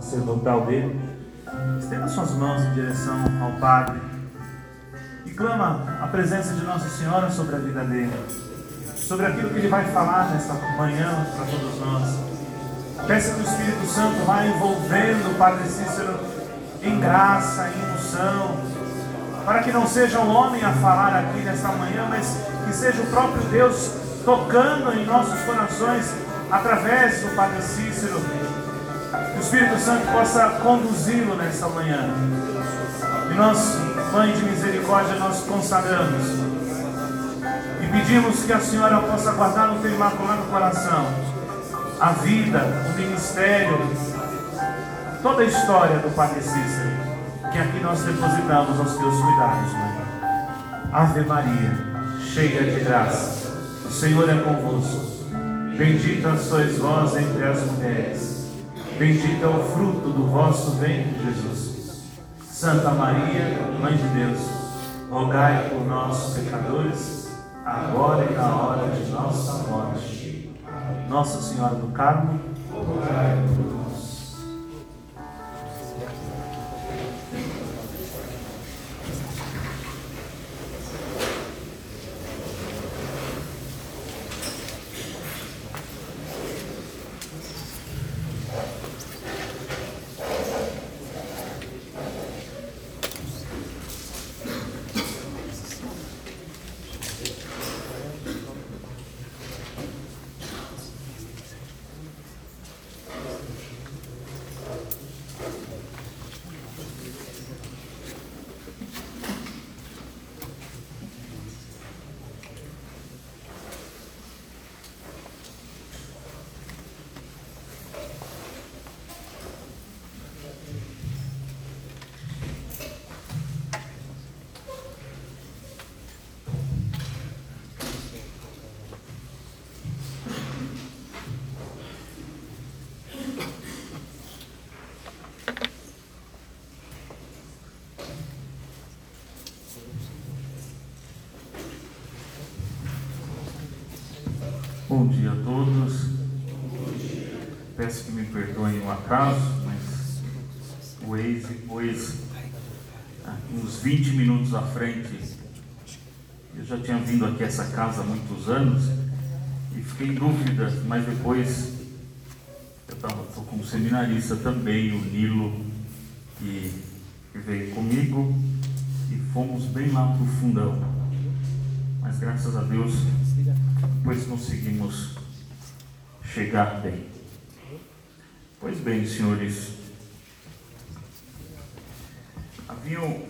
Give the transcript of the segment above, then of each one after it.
sacerdotal dele, estenda suas mãos em direção ao Padre e clama a presença de Nossa Senhora sobre a vida dele, sobre aquilo que ele vai falar nesta manhã para todos nós. Peça que o Espírito Santo vá envolvendo o Padre Cícero em graça, em unção, para que não seja o homem a falar aqui nesta manhã, mas que seja o próprio Deus tocando em nossos corações através do Padre Cícero. Que o Espírito Santo possa conduzi-lo nesta manhã. E nós, Mãe de Misericórdia, nós consagramos e pedimos que a Senhora possa guardar no teu imaculado coração a vida, o ministério, toda a história do Padre Cícero, que aqui nós depositamos aos teus cuidados, Mãe. Ave Maria, cheia de graça, o Senhor é convosco. Bendita sois vós entre as mulheres, bendito é o fruto do vosso ventre, Jesus. Santa Maria, Mãe de Deus, rogai por nós, pecadores, agora e na hora de nossa morte. Nossa Senhora do Carmo, rogai por Bom dia a todos. Peço que me perdoem o atraso, mas o Waze pôs ah, uns 20 minutos à frente. Eu já tinha vindo aqui a essa casa há muitos anos e fiquei em dúvida, mas depois eu estava com um seminarista também, o Nilo, que, que veio comigo e fomos bem lá para o fundão. Mas graças a Deus depois conseguimos chegar bem. Pois bem, senhores, haviam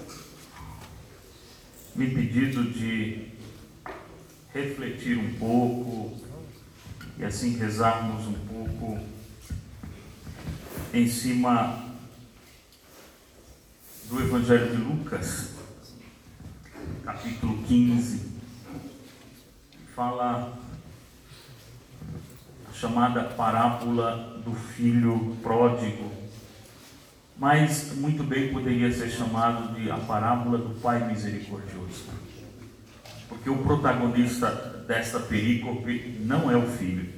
me pedido de refletir um pouco e assim rezarmos um pouco em cima do Evangelho de Lucas, capítulo 15 fala chamada parábola do filho pródigo, mas muito bem poderia ser chamado de a parábola do pai misericordioso. Porque o protagonista desta perícope não é o filho,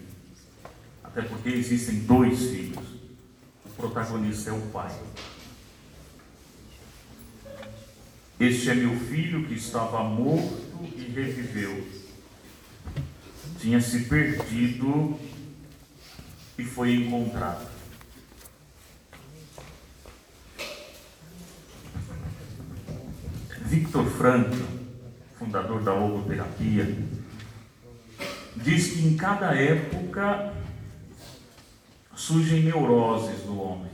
até porque existem dois filhos. O protagonista é o pai. Este é meu filho que estava morto e reviveu tinha se perdido e foi encontrado. Victor Frankl, fundador da logoterapia, diz que em cada época surgem neuroses no homem.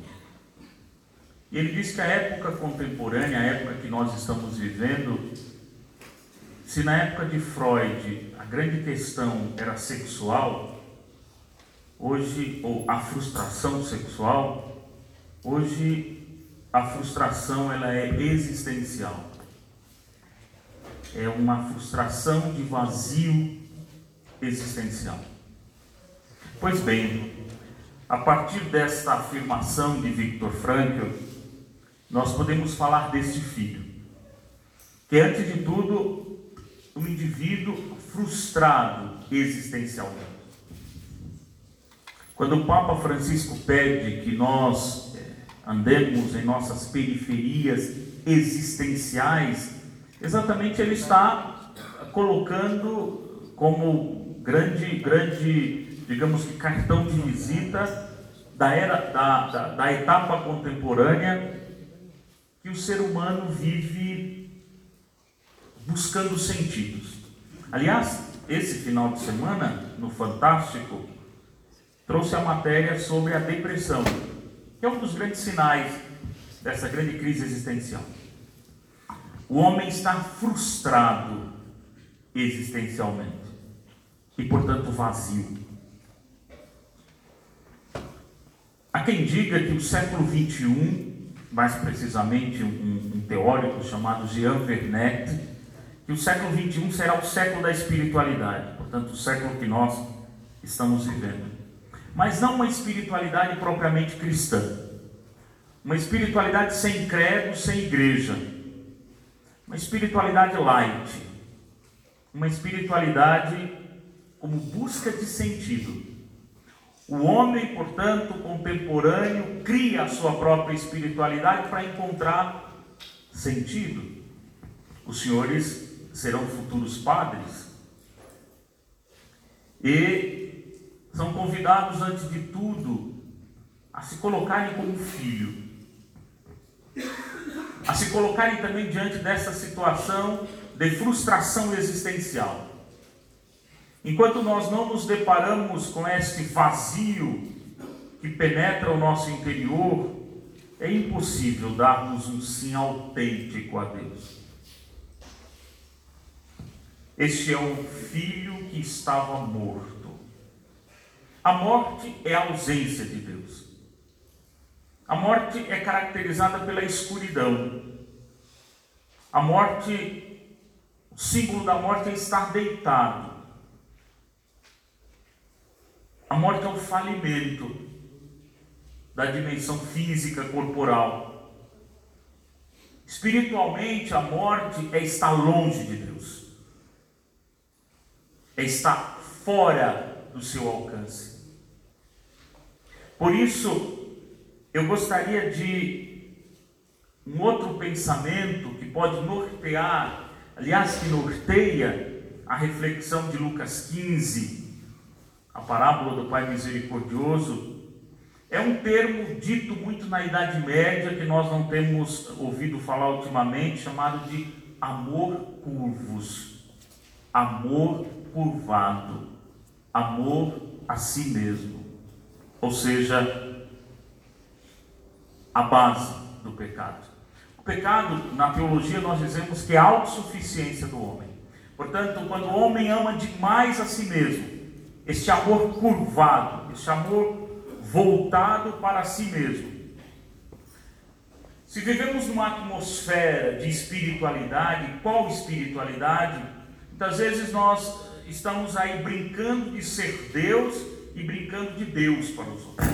Ele diz que a época contemporânea, a época que nós estamos vivendo, se na época de Freud a grande questão era sexual, hoje, ou a frustração sexual, hoje a frustração ela é existencial. É uma frustração de vazio existencial. Pois bem, a partir desta afirmação de Viktor Frankl, nós podemos falar deste filho, que antes de tudo um indivíduo frustrado existencialmente. Quando o Papa Francisco pede que nós é, andemos em nossas periferias existenciais, exatamente ele está colocando como grande, grande, digamos que cartão de visita da era da, da, da etapa contemporânea que o ser humano vive buscando sentidos. Aliás, esse final de semana, no Fantástico, trouxe a matéria sobre a depressão, que é um dos grandes sinais dessa grande crise existencial. O homem está frustrado existencialmente e, portanto, vazio. Há quem diga que o século XXI, mais precisamente um, um teórico chamado Jean Vernet, que o século XXI será o século da espiritualidade, portanto, o século que nós estamos vivendo mas não uma espiritualidade propriamente cristã. Uma espiritualidade sem credo, sem igreja. Uma espiritualidade light. Uma espiritualidade como busca de sentido. O homem, portanto, contemporâneo, cria a sua própria espiritualidade para encontrar sentido. Os senhores serão futuros padres. E são convidados, antes de tudo, a se colocarem como filho, a se colocarem também diante dessa situação de frustração existencial. Enquanto nós não nos deparamos com este vazio que penetra o nosso interior, é impossível darmos um sim autêntico a Deus. Este é um filho que estava morto a morte é a ausência de Deus. A morte é caracterizada pela escuridão. A morte, o símbolo da morte é estar deitado. A morte é o falimento da dimensão física corporal. Espiritualmente, a morte é estar longe de Deus, é estar fora do seu alcance. Por isso, eu gostaria de um outro pensamento que pode nortear, aliás, que norteia a reflexão de Lucas 15, a parábola do Pai Misericordioso, é um termo dito muito na Idade Média que nós não temos ouvido falar ultimamente, chamado de amor curvos, amor curvado, amor a si mesmo ou seja, a base do pecado. O pecado, na teologia, nós dizemos que é a autossuficiência do homem. Portanto, quando o homem ama demais a si mesmo, este amor curvado, este amor voltado para si mesmo. Se vivemos numa atmosfera de espiritualidade, qual espiritualidade? Muitas vezes nós estamos aí brincando de ser Deus e brincando de Deus para os outros.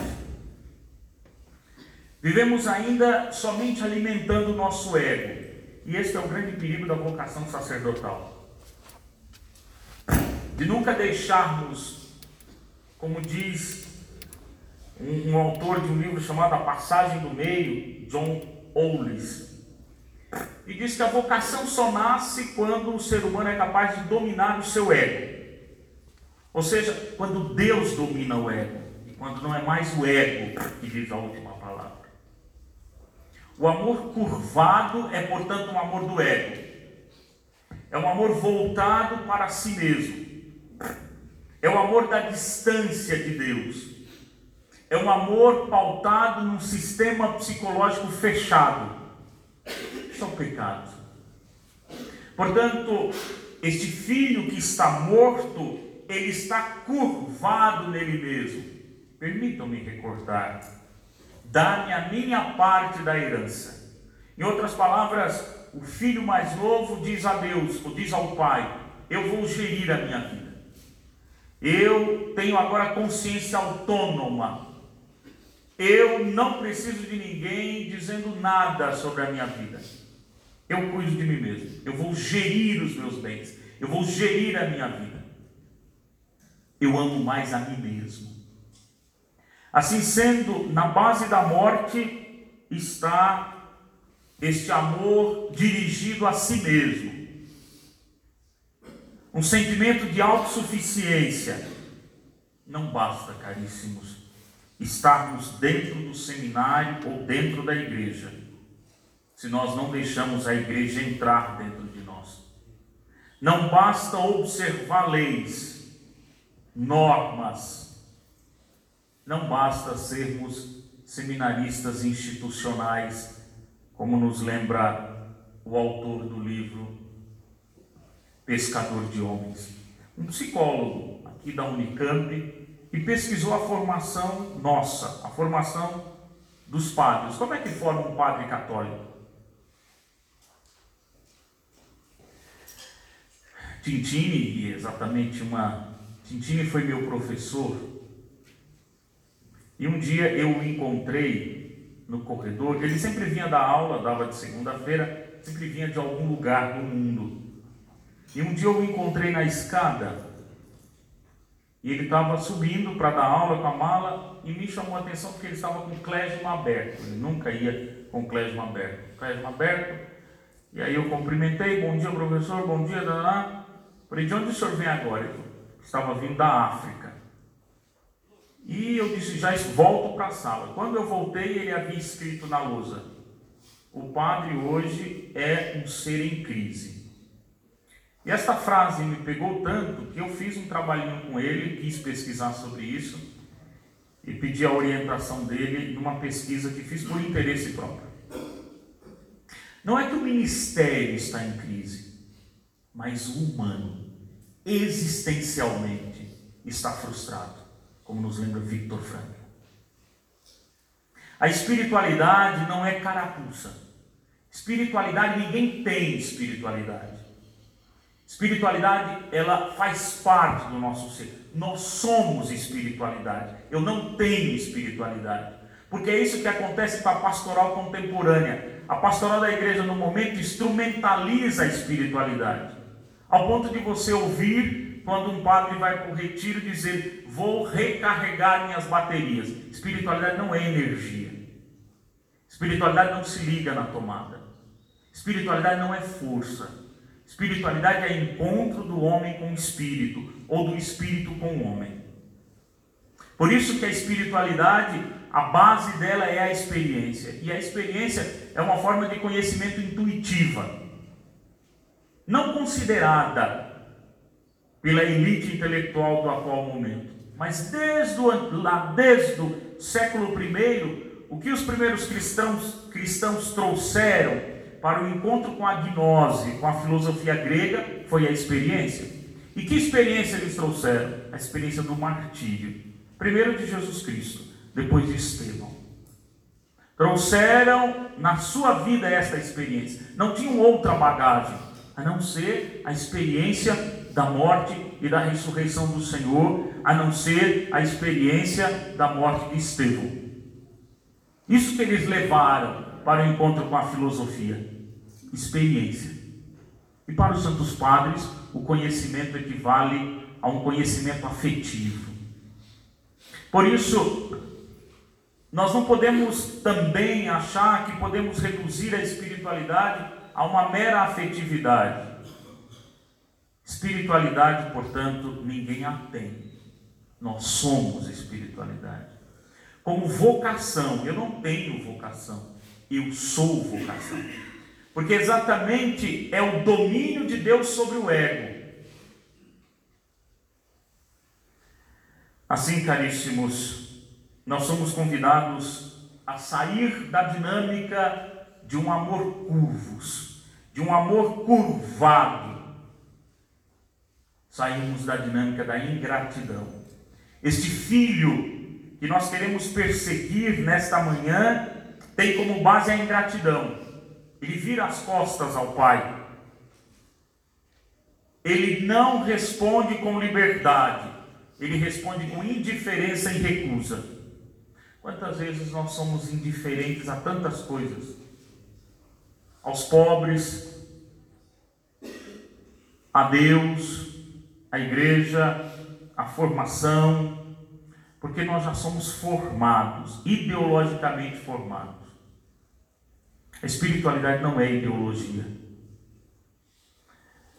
Vivemos ainda somente alimentando o nosso ego. E este é o grande perigo da vocação sacerdotal. De nunca deixarmos, como diz um, um autor de um livro chamado A Passagem do Meio, John Owles, e diz que a vocação só nasce quando o ser humano é capaz de dominar o seu ego. Ou seja, quando Deus domina o ego, e quando não é mais o ego que diz a última palavra. O amor curvado é, portanto, um amor do ego. É um amor voltado para si mesmo. É o amor da distância de Deus. É um amor pautado num sistema psicológico fechado. Isso é um pecado. Portanto, este filho que está morto ele está curvado nele mesmo. Permitam-me recordar. Dá-me a minha parte da herança. Em outras palavras, o filho mais novo diz a Deus, ou diz ao pai: Eu vou gerir a minha vida. Eu tenho agora consciência autônoma. Eu não preciso de ninguém dizendo nada sobre a minha vida. Eu cuido de mim mesmo. Eu vou gerir os meus bens. Eu vou gerir a minha vida eu amo mais a mim mesmo. Assim sendo, na base da morte está este amor dirigido a si mesmo. Um sentimento de autossuficiência. Não basta, caríssimos, estarmos dentro do seminário ou dentro da igreja, se nós não deixamos a igreja entrar dentro de nós. Não basta observar leis, normas, não basta sermos seminaristas institucionais, como nos lembra o autor do livro Pescador de Homens. Um psicólogo aqui da Unicamp e pesquisou a formação nossa, a formação dos padres. Como é que forma um padre católico? Tintini, exatamente uma. Tintini foi meu professor. E um dia eu o encontrei no corredor. Ele sempre vinha da aula, dava de segunda-feira, sempre vinha de algum lugar do mundo. E um dia eu o encontrei na escada e ele estava subindo para dar aula com a mala e me chamou a atenção porque ele estava com o clésima aberto. Ele nunca ia com o clésima aberto. Clésima aberto. E aí eu cumprimentei, bom dia professor, bom dia, daná. Falei, de onde o senhor vem agora? Ele estava vindo da África. E eu disse, já volto para a sala. Quando eu voltei, ele havia escrito na lousa, o padre hoje é um ser em crise. E esta frase me pegou tanto que eu fiz um trabalhinho com ele, quis pesquisar sobre isso e pedi a orientação dele numa pesquisa que fiz por interesse próprio. Não é que o ministério está em crise, mas o humano, existencialmente, está frustrado, como nos lembra Victor Frankl. A espiritualidade não é carapuça. Espiritualidade, ninguém tem espiritualidade. Espiritualidade, ela faz parte do nosso ser. Nós somos espiritualidade. Eu não tenho espiritualidade. Porque é isso que acontece com a pastoral contemporânea. A pastoral da igreja, no momento, instrumentaliza a espiritualidade. Ao ponto de você ouvir, quando um padre vai para o retiro, dizer: Vou recarregar minhas baterias. Espiritualidade não é energia. Espiritualidade não se liga na tomada. Espiritualidade não é força. Espiritualidade é encontro do homem com o espírito, ou do espírito com o homem. Por isso que a espiritualidade, a base dela é a experiência. E a experiência é uma forma de conhecimento intuitiva, não considerada pela elite intelectual do atual momento, mas desde o, lá desde o século I, o que os primeiros cristãos, cristãos trouxeram para o encontro com a gnose, com a filosofia grega, foi a experiência. E que experiência eles trouxeram? A experiência do martírio. Primeiro de Jesus Cristo, depois de Estevão. Trouxeram na sua vida esta experiência. Não tinham outra bagagem, a não ser a experiência da morte e da ressurreição do Senhor, a não ser a experiência da morte de Estevão. Isso que eles levaram para o encontro com a filosofia experiência. E para os santos padres, o conhecimento equivale a um conhecimento afetivo. Por isso, nós não podemos também achar que podemos reduzir a espiritualidade a uma mera afetividade. Espiritualidade, portanto, ninguém a tem. Nós somos espiritualidade. Como vocação, eu não tenho vocação, eu sou vocação. Porque exatamente é o domínio de Deus sobre o ego. Assim, caríssimos, nós somos convidados a sair da dinâmica de um amor curvos, de um amor curvado. Saímos da dinâmica da ingratidão. Este filho que nós queremos perseguir nesta manhã tem como base a ingratidão. Ele vira as costas ao Pai. Ele não responde com liberdade, ele responde com indiferença e recusa. Quantas vezes nós somos indiferentes a tantas coisas? Aos pobres, a Deus, a igreja, a formação, porque nós já somos formados, ideologicamente formados. A espiritualidade não é ideologia.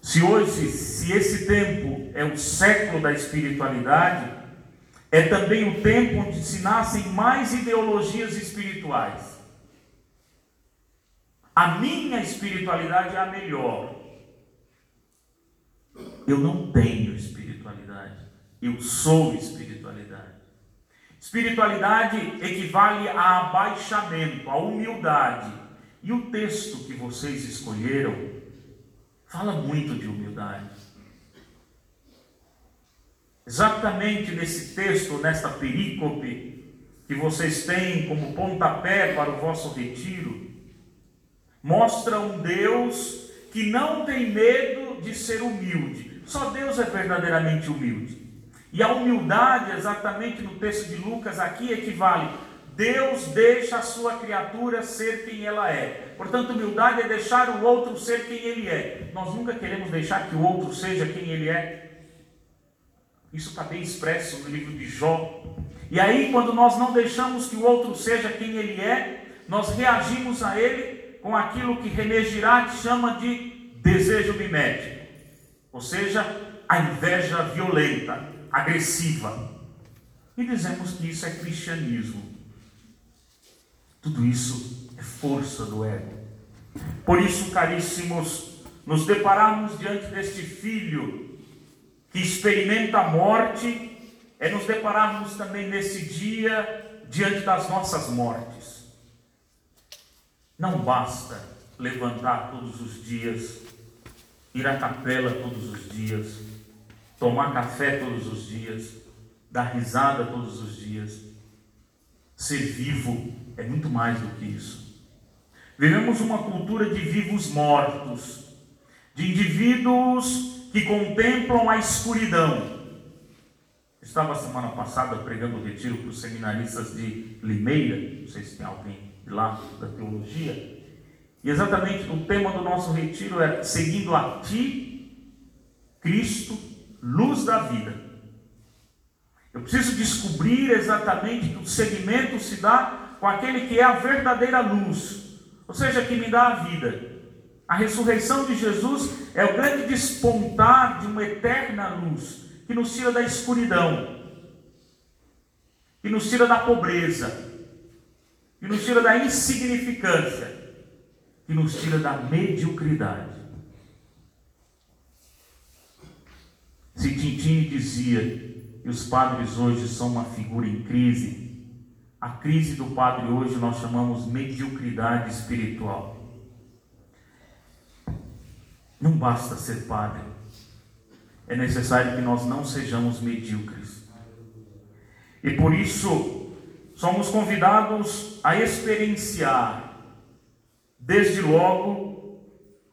Se hoje, se esse tempo é o século da espiritualidade, é também o tempo onde se nascem mais ideologias espirituais. A minha espiritualidade é a melhor. Eu não tenho espiritualidade, eu sou espiritualidade. Espiritualidade equivale a abaixamento, a humildade. E o texto que vocês escolheram fala muito de humildade. Exatamente nesse texto, nesta perícope, que vocês têm como pontapé para o vosso retiro, mostra um Deus que não tem medo de ser humilde. Só Deus é verdadeiramente humilde. E a humildade, exatamente no texto de Lucas, aqui equivale. Deus deixa a sua criatura ser quem ela é. Portanto, humildade é deixar o outro ser quem ele é. Nós nunca queremos deixar que o outro seja quem ele é. Isso está bem expresso no livro de Jó. E aí, quando nós não deixamos que o outro seja quem ele é, nós reagimos a ele com aquilo que René Girard chama de desejo mimético. Ou seja, a inveja violenta, agressiva. E dizemos que isso é cristianismo. Tudo isso é força do ego. Por isso, caríssimos, nos depararmos diante deste filho que experimenta a morte, é nos depararmos também nesse dia diante das nossas mortes. Não basta levantar todos os dias, ir à capela todos os dias, tomar café todos os dias, dar risada todos os dias. Ser vivo é muito mais do que isso. Vivemos uma cultura de vivos mortos, de indivíduos que contemplam a escuridão. Estava semana passada pregando o retiro para os seminaristas de Limeira, não sei se tem alguém lá da teologia, e exatamente o tema do nosso retiro é Seguindo a Ti, Cristo, luz da vida. Eu preciso descobrir exatamente que o segmento se dá com aquele que é a verdadeira luz, ou seja, que me dá a vida. A ressurreição de Jesus é o grande despontar de uma eterna luz que nos tira da escuridão, que nos tira da pobreza, que nos tira da insignificância, que nos tira da mediocridade. Se Tintini dizia que os padres hoje são uma figura em crise, a crise do padre hoje nós chamamos mediocridade espiritual. Não basta ser padre, é necessário que nós não sejamos medíocres. E por isso, somos convidados a experienciar, desde logo,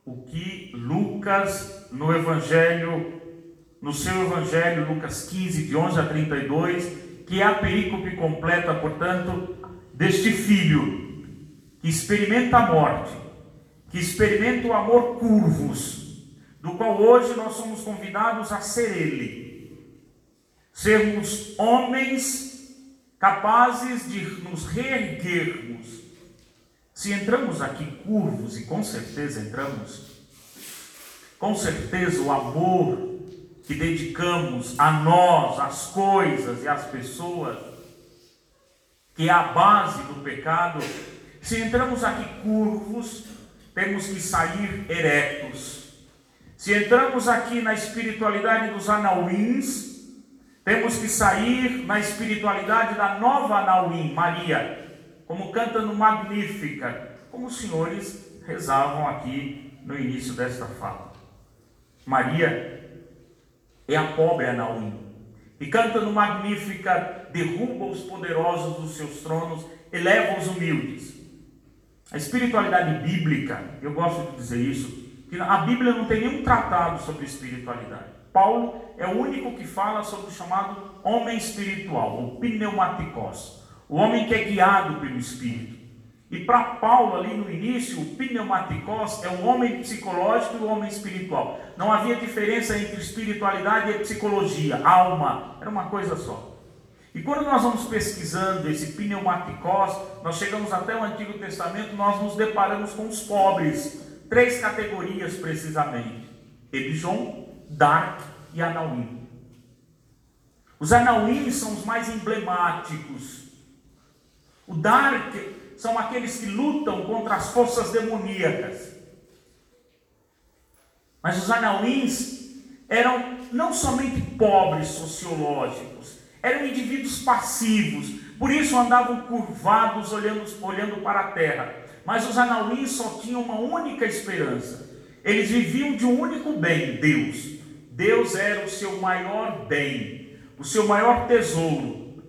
o que Lucas, no Evangelho no seu Evangelho, Lucas 15, de 11 a 32, que é a perícope completa, portanto, deste filho que experimenta a morte, que experimenta o amor curvos, do qual hoje nós somos convidados a ser ele. Sermos homens capazes de nos reerguermos. Se entramos aqui curvos, e com certeza entramos, com certeza o amor que dedicamos a nós, as coisas e as pessoas, que é a base do pecado, se entramos aqui curvos, temos que sair eretos. Se entramos aqui na espiritualidade dos anauins, temos que sair na espiritualidade da nova anauim, Maria, como canta no Magnífica, como os senhores rezavam aqui no início desta fala. Maria é a pobre Anaúm. E canta no Magnífica, derruba os poderosos dos seus tronos, eleva os humildes. A espiritualidade bíblica, eu gosto de dizer isso, que a Bíblia não tem nenhum tratado sobre espiritualidade. Paulo é o único que fala sobre o chamado homem espiritual, o pneumaticos, o homem que é guiado pelo Espírito. E para Paulo, ali no início, o pneumaticos é o homem psicológico e o homem espiritual. Não havia diferença entre espiritualidade e psicologia, alma, era uma coisa só. E quando nós vamos pesquisando esse pneumaticós, nós chegamos até o Antigo Testamento, nós nos deparamos com os pobres. Três categorias precisamente: Ebijon, Dark e Anauim. Os Anauim são os mais emblemáticos. O Dark são aqueles que lutam contra as forças demoníacas. Mas os Anauins eram não somente pobres sociológicos, eram indivíduos passivos, por isso andavam curvados olhando, olhando para a terra. Mas os Anauins só tinham uma única esperança. Eles viviam de um único bem, Deus. Deus era o seu maior bem, o seu maior tesouro.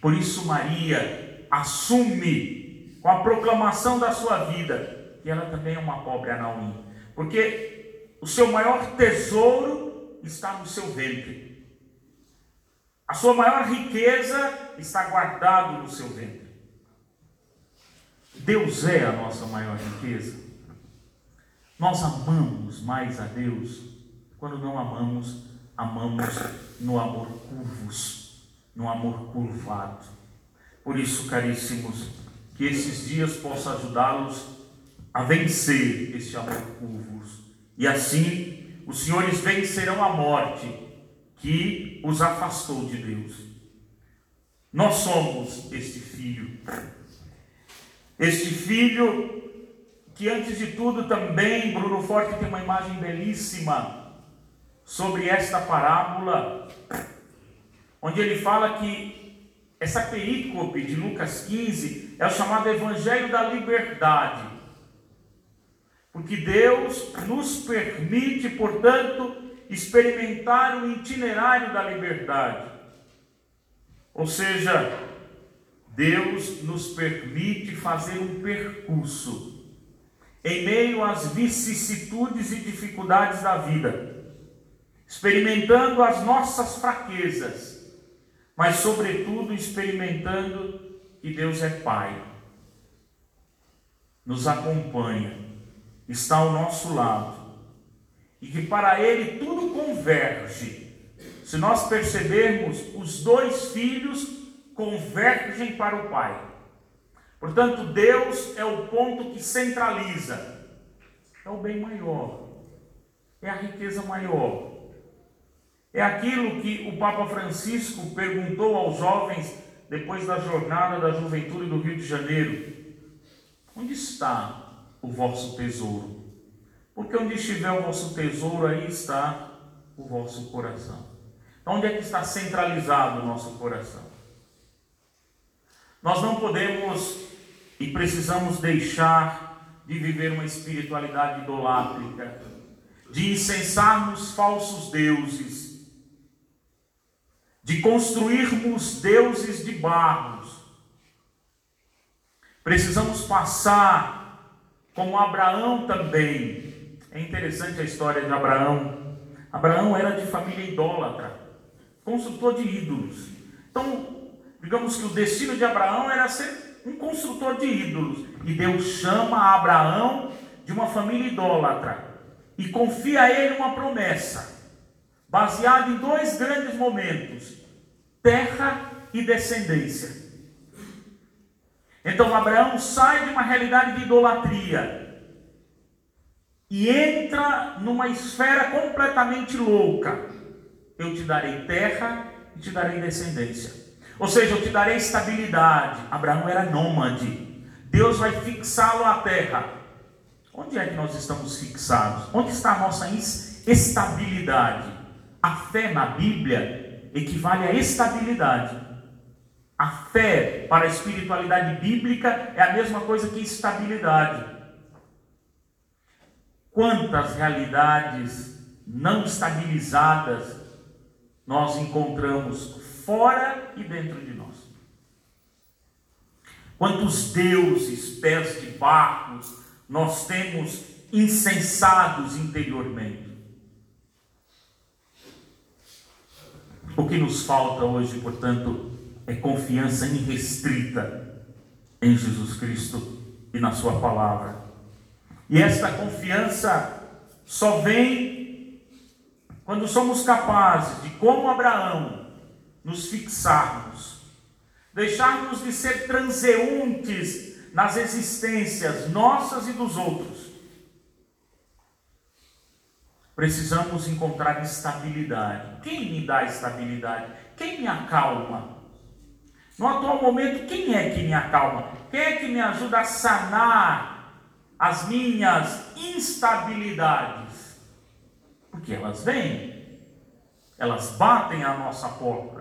Por isso Maria assume com a proclamação da sua vida que ela também é uma pobre Anauim, porque o seu maior tesouro está no seu ventre. A sua maior riqueza está guardado no seu ventre. Deus é a nossa maior riqueza. Nós amamos mais a Deus quando não amamos, amamos no amor curvos, no amor curvado. Por isso, caríssimos, que esses dias possam ajudá-los a vencer este amor curvos. E assim, os senhores vencerão a morte que os afastou de Deus. Nós somos este filho. Este filho que antes de tudo também Bruno Forte tem uma imagem belíssima sobre esta parábola, onde ele fala que essa perícope de Lucas 15 é o chamado Evangelho da Liberdade, porque Deus nos permite, portanto, experimentar o itinerário da liberdade, ou seja, Deus nos permite fazer um percurso em meio às vicissitudes e dificuldades da vida, experimentando as nossas fraquezas, mas, sobretudo, experimentando que Deus é Pai, nos acompanha, está ao nosso lado e que para Ele tudo converge. Se nós percebermos, os dois filhos convergem para o Pai. Portanto, Deus é o ponto que centraliza. É o bem maior. É a riqueza maior. É aquilo que o Papa Francisco perguntou aos jovens depois da jornada da juventude do Rio de Janeiro: Onde está o vosso tesouro? Porque onde estiver o vosso tesouro, aí está o vosso coração. Então, onde é que está centralizado o nosso coração? Nós não podemos e precisamos deixar de viver uma espiritualidade idolátrica, de incensarmos falsos deuses, de construirmos deuses de barros. Precisamos passar, como Abraão também. É interessante a história de Abraão. Abraão era de família idólatra, construtor de ídolos. Então, digamos que o destino de Abraão era ser um construtor de ídolos. E Deus chama Abraão de uma família idólatra e confia a ele uma promessa, baseada em dois grandes momentos: terra e descendência. Então Abraão sai de uma realidade de idolatria e entra numa esfera completamente louca. Eu te darei terra e te darei descendência. Ou seja, eu te darei estabilidade. Abraão era nômade. Deus vai fixá-lo à terra. Onde é que nós estamos fixados? Onde está a nossa estabilidade? A fé na Bíblia equivale à estabilidade. A fé para a espiritualidade bíblica é a mesma coisa que estabilidade. Quantas realidades não estabilizadas nós encontramos fora e dentro de nós. Quantos deuses, pés de barcos, nós temos insensados interiormente. O que nos falta hoje, portanto, é confiança irrestrita em Jesus Cristo e na Sua palavra. E esta confiança só vem quando somos capazes de, como Abraão, nos fixarmos, deixarmos de ser transeuntes nas existências nossas e dos outros. Precisamos encontrar estabilidade. Quem me dá estabilidade? Quem me acalma? No atual momento, quem é que me acalma? Quem é que me ajuda a sanar as minhas instabilidades? Porque elas vêm, elas batem à nossa porta.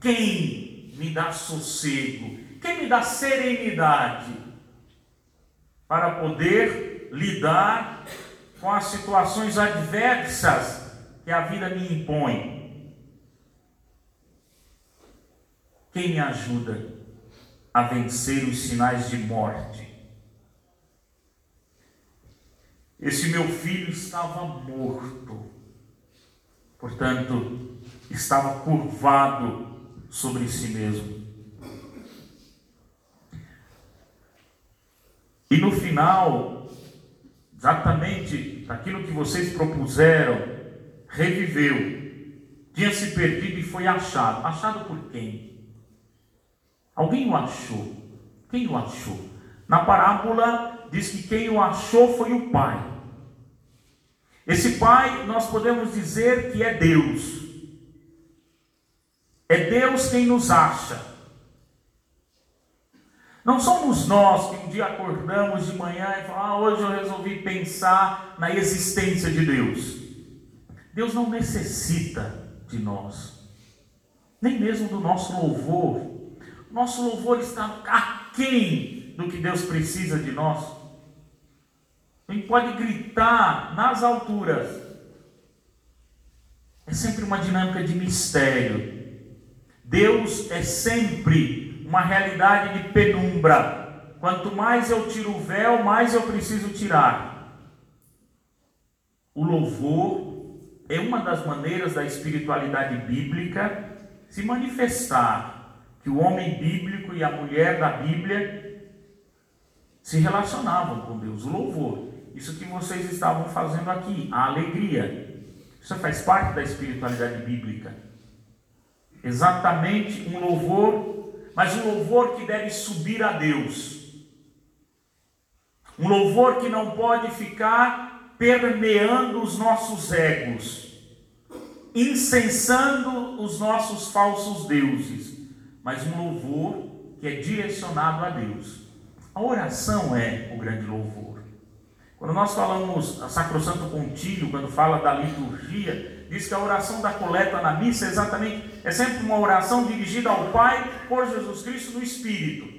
Quem me dá sossego? Quem me dá serenidade para poder lidar com as situações adversas que a vida me impõe? Quem me ajuda a vencer os sinais de morte? Esse meu filho estava morto, portanto, estava curvado sobre si mesmo. E no final, exatamente aquilo que vocês propuseram, reviveu. Tinha se perdido e foi achado. Achado por quem? Alguém o achou. Quem o achou? Na parábola diz que quem o achou foi o pai. Esse pai, nós podemos dizer que é Deus. É Deus quem nos acha. Não somos nós que um dia acordamos de manhã e falamos, ah, hoje eu resolvi pensar na existência de Deus. Deus não necessita de nós, nem mesmo do nosso louvor. Nosso louvor está aquém do que Deus precisa de nós. A gente pode gritar nas alturas. É sempre uma dinâmica de mistério. Deus é sempre uma realidade de penumbra. Quanto mais eu tiro o véu, mais eu preciso tirar. O louvor é uma das maneiras da espiritualidade bíblica se manifestar que o homem bíblico e a mulher da Bíblia se relacionavam com Deus, o louvor. Isso que vocês estavam fazendo aqui, a alegria. Isso faz parte da espiritualidade bíblica. Exatamente um louvor, mas um louvor que deve subir a Deus. Um louvor que não pode ficar permeando os nossos egos, incensando os nossos falsos deuses mas um louvor que é direcionado a Deus. A oração é o grande louvor. Quando nós falamos a Sacrosanto Contílio, quando fala da liturgia, diz que a oração da coleta na missa é exatamente, é sempre uma oração dirigida ao Pai por Jesus Cristo no Espírito.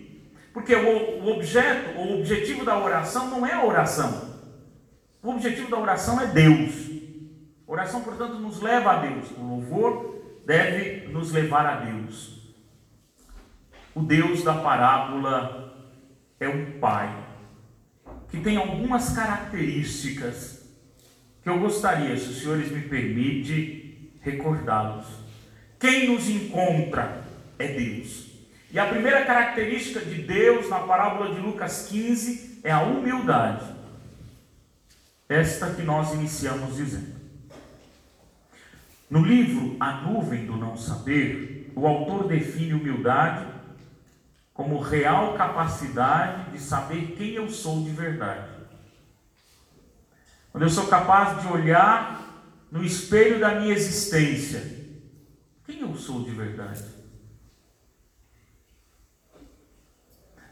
Porque o, objeto, o objetivo da oração não é a oração. O objetivo da oração é Deus. A oração, portanto, nos leva a Deus. O louvor deve nos levar a Deus. O Deus da parábola é um pai que tem algumas características que eu gostaria, se os senhores me permitem, recordá-los. Quem nos encontra é Deus. E a primeira característica de Deus na parábola de Lucas 15 é a humildade. Esta que nós iniciamos dizendo. No livro A Nuvem do Não Saber, o autor define humildade como real capacidade de saber quem eu sou de verdade. Quando eu sou capaz de olhar no espelho da minha existência, quem eu sou de verdade?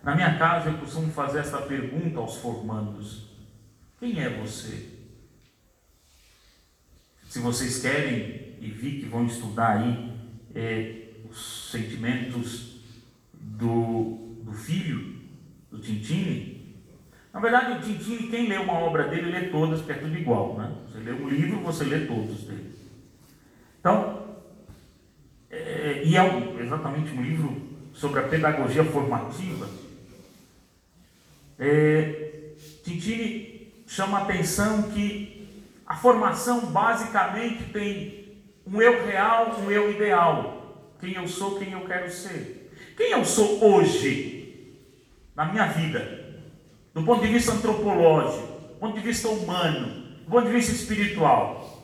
Na minha casa eu costumo fazer essa pergunta aos formandos: quem é você? Se vocês querem, e vi que vão estudar aí é, os sentimentos do, do filho, do Tintini. Na verdade, o Tintini, quem lê uma obra dele, lê todas, porque é tudo igual. Né? Você lê um livro, você lê todos dele. Então, é, e é um, exatamente um livro sobre a pedagogia formativa. É, Tintini chama a atenção que a formação basicamente tem um eu real, um eu ideal. Quem eu sou, quem eu quero ser. Quem eu sou hoje, na minha vida, do ponto de vista antropológico, do ponto de vista humano, do ponto de vista espiritual?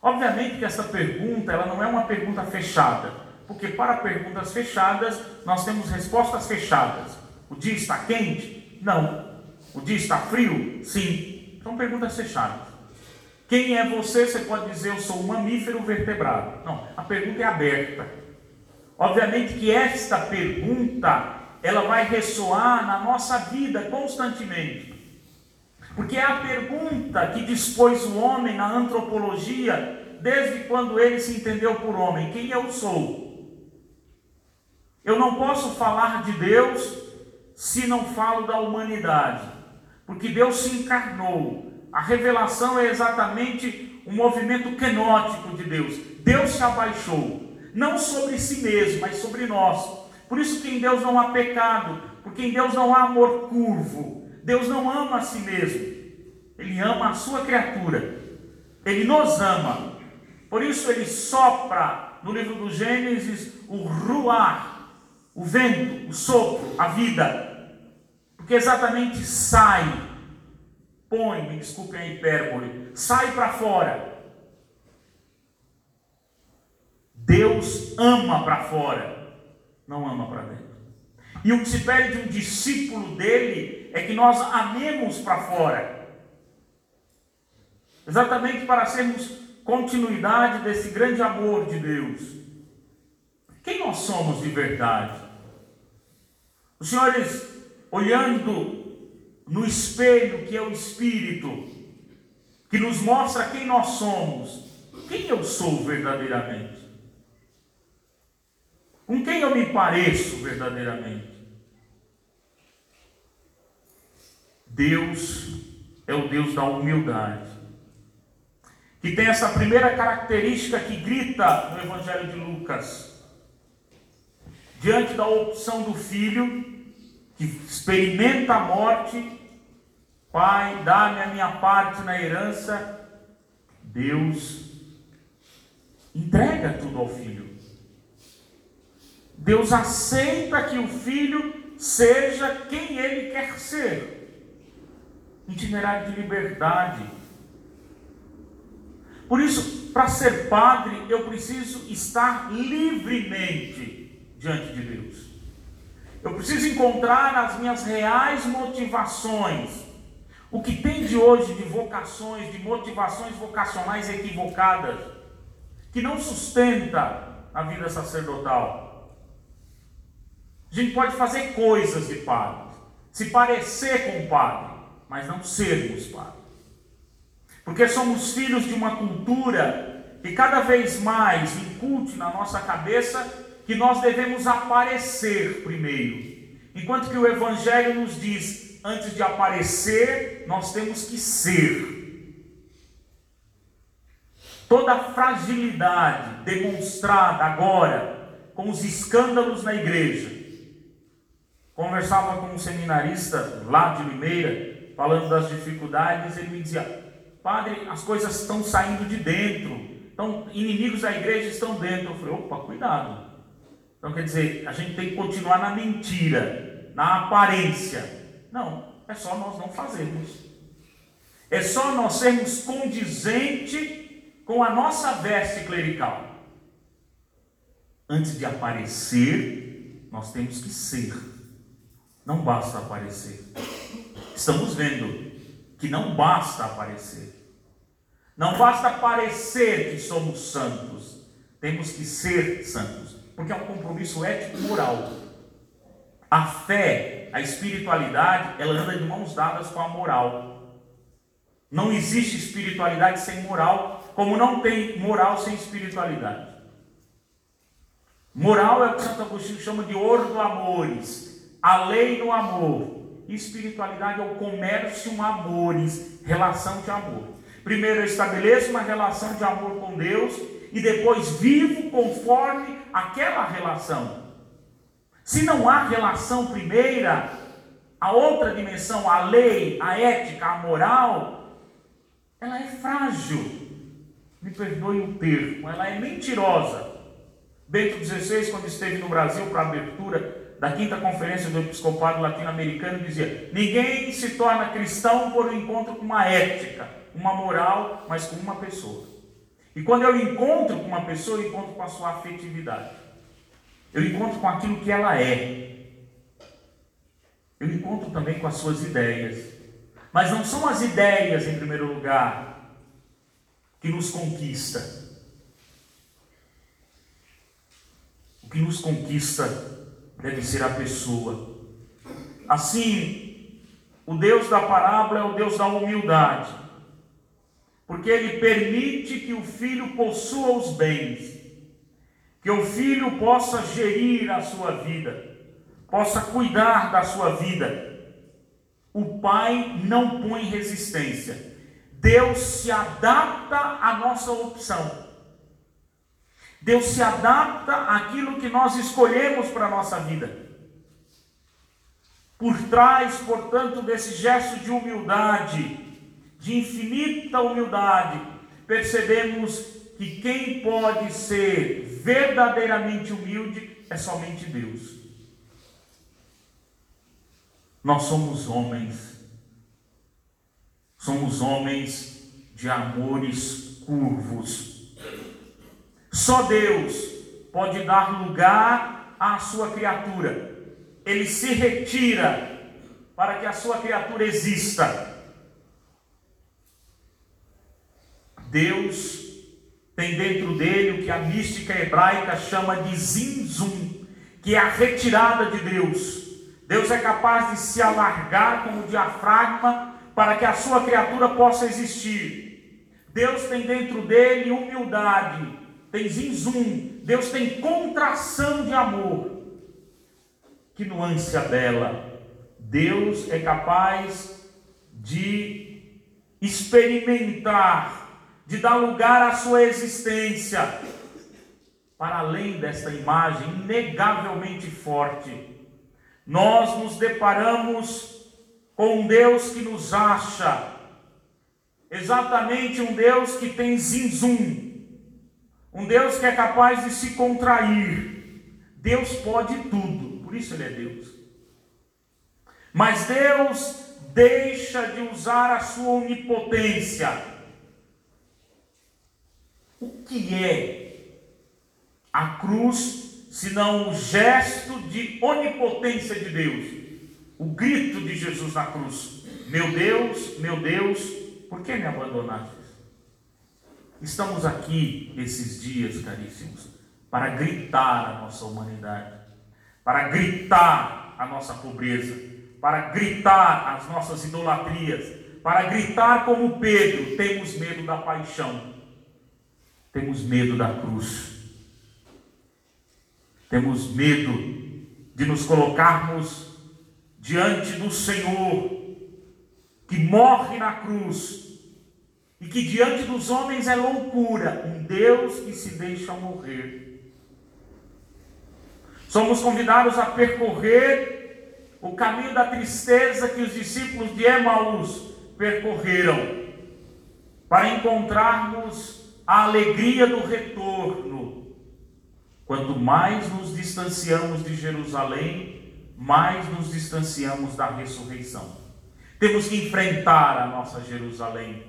Obviamente que essa pergunta ela não é uma pergunta fechada. Porque para perguntas fechadas, nós temos respostas fechadas. O dia está quente? Não. O dia está frio? Sim. São perguntas fechadas. Quem é você? Você pode dizer, eu sou um mamífero vertebrado. Não, a pergunta é aberta. Obviamente que esta pergunta, ela vai ressoar na nossa vida constantemente. Porque é a pergunta que dispôs o homem na antropologia desde quando ele se entendeu por homem: quem eu sou? Eu não posso falar de Deus se não falo da humanidade, porque Deus se encarnou. A revelação é exatamente um movimento kenótico de Deus. Deus se abaixou, não sobre si mesmo, mas sobre nós. Por isso que em Deus não há pecado, porque em Deus não há amor curvo. Deus não ama a si mesmo. Ele ama a sua criatura. Ele nos ama. Por isso ele sopra no livro do Gênesis o ruar, o vento, o sopro, a vida. Porque exatamente sai, põe, me desculpem a hipérbole, sai para fora. Deus ama para fora, não ama para dentro. E o que se pede de um discípulo dele é que nós amemos para fora exatamente para sermos continuidade desse grande amor de Deus. Quem nós somos de verdade? Os senhores, olhando no espelho que é o Espírito, que nos mostra quem nós somos, quem eu sou verdadeiramente? Com quem eu me pareço verdadeiramente? Deus é o Deus da humildade que tem essa primeira característica que grita no Evangelho de Lucas. Diante da opção do filho, que experimenta a morte, Pai, dá-me a minha parte na herança, Deus entrega tudo ao filho. Deus aceita que o filho seja quem ele quer ser. Itinerário de liberdade por isso, para ser padre, eu preciso estar livremente diante de Deus. Eu preciso encontrar as minhas reais motivações. O que tem de hoje de vocações, de motivações vocacionais equivocadas, que não sustenta a vida sacerdotal. A gente pode fazer coisas de padre, se parecer com padre, mas não sermos padre. Porque somos filhos de uma cultura que cada vez mais incute na nossa cabeça que nós devemos aparecer primeiro. Enquanto que o Evangelho nos diz, antes de aparecer, nós temos que ser. Toda a fragilidade demonstrada agora com os escândalos na igreja. Conversava com um seminarista lá de Limeira, falando das dificuldades, ele me dizia: Padre, as coisas estão saindo de dentro. Então, inimigos da igreja estão dentro. Eu falei, opa, cuidado. Então, quer dizer, a gente tem que continuar na mentira, na aparência. Não, é só nós não fazermos. É só nós sermos condizente com a nossa veste clerical. Antes de aparecer, nós temos que ser. Não basta aparecer. Estamos vendo que não basta aparecer. Não basta parecer que somos santos, temos que ser santos, porque é um compromisso ético moral. A fé, a espiritualidade, ela anda de mãos dadas com a moral. Não existe espiritualidade sem moral, como não tem moral sem espiritualidade. Moral é o que Santo Agostinho chama de ordo amores, a lei no amor. Espiritualidade é o comércio amores, relação de amor. Primeiro eu estabeleço uma relação de amor com Deus e depois vivo conforme aquela relação. Se não há relação primeira, a outra dimensão, a lei, a ética, a moral, ela é frágil. Me perdoe o termo, ela é mentirosa. Bento XVI, quando esteve no Brasil para a abertura da quinta conferência do episcopado latino-americano, dizia: ninguém se torna cristão por um encontro com uma ética uma moral, mas com uma pessoa. E quando eu encontro com uma pessoa, eu encontro com a sua afetividade. Eu encontro com aquilo que ela é. Eu encontro também com as suas ideias. Mas não são as ideias, em primeiro lugar, que nos conquista. O que nos conquista deve ser a pessoa. Assim, o Deus da parábola é o Deus da humildade, porque ele permite que o filho possua os bens, que o filho possa gerir a sua vida, possa cuidar da sua vida. O pai não põe resistência. Deus se adapta à nossa opção. Deus se adapta àquilo que nós escolhemos para a nossa vida. Por trás, portanto, desse gesto de humildade, de infinita humildade, percebemos que quem pode ser verdadeiramente humilde é somente Deus. Nós somos homens, somos homens de amores curvos. Só Deus pode dar lugar à sua criatura ele se retira para que a sua criatura exista. Deus tem dentro dele o que a mística hebraica chama de zinzum, que é a retirada de Deus. Deus é capaz de se alargar como diafragma para que a sua criatura possa existir. Deus tem dentro dele humildade, tem zinzum, Deus tem contração de amor. Que nuance a bela. Deus é capaz de experimentar, de dar lugar à sua existência, para além desta imagem inegavelmente forte. Nós nos deparamos com um Deus que nos acha, exatamente um Deus que tem zinzum, um Deus que é capaz de se contrair. Deus pode tudo. Por isso ele é Deus. Mas Deus deixa de usar a sua onipotência. O que é a cruz, senão o gesto de onipotência de Deus? O grito de Jesus na cruz: Meu Deus, meu Deus, por que me abandonaste? Estamos aqui esses dias, caríssimos, para gritar a nossa humanidade para gritar a nossa pobreza, para gritar as nossas idolatrias, para gritar como Pedro: temos medo da paixão, temos medo da cruz, temos medo de nos colocarmos diante do Senhor, que morre na cruz, e que diante dos homens é loucura, um Deus que se deixa morrer Somos convidados a percorrer o caminho da tristeza que os discípulos de Emaús percorreram, para encontrarmos a alegria do retorno. Quanto mais nos distanciamos de Jerusalém, mais nos distanciamos da ressurreição. Temos que enfrentar a nossa Jerusalém.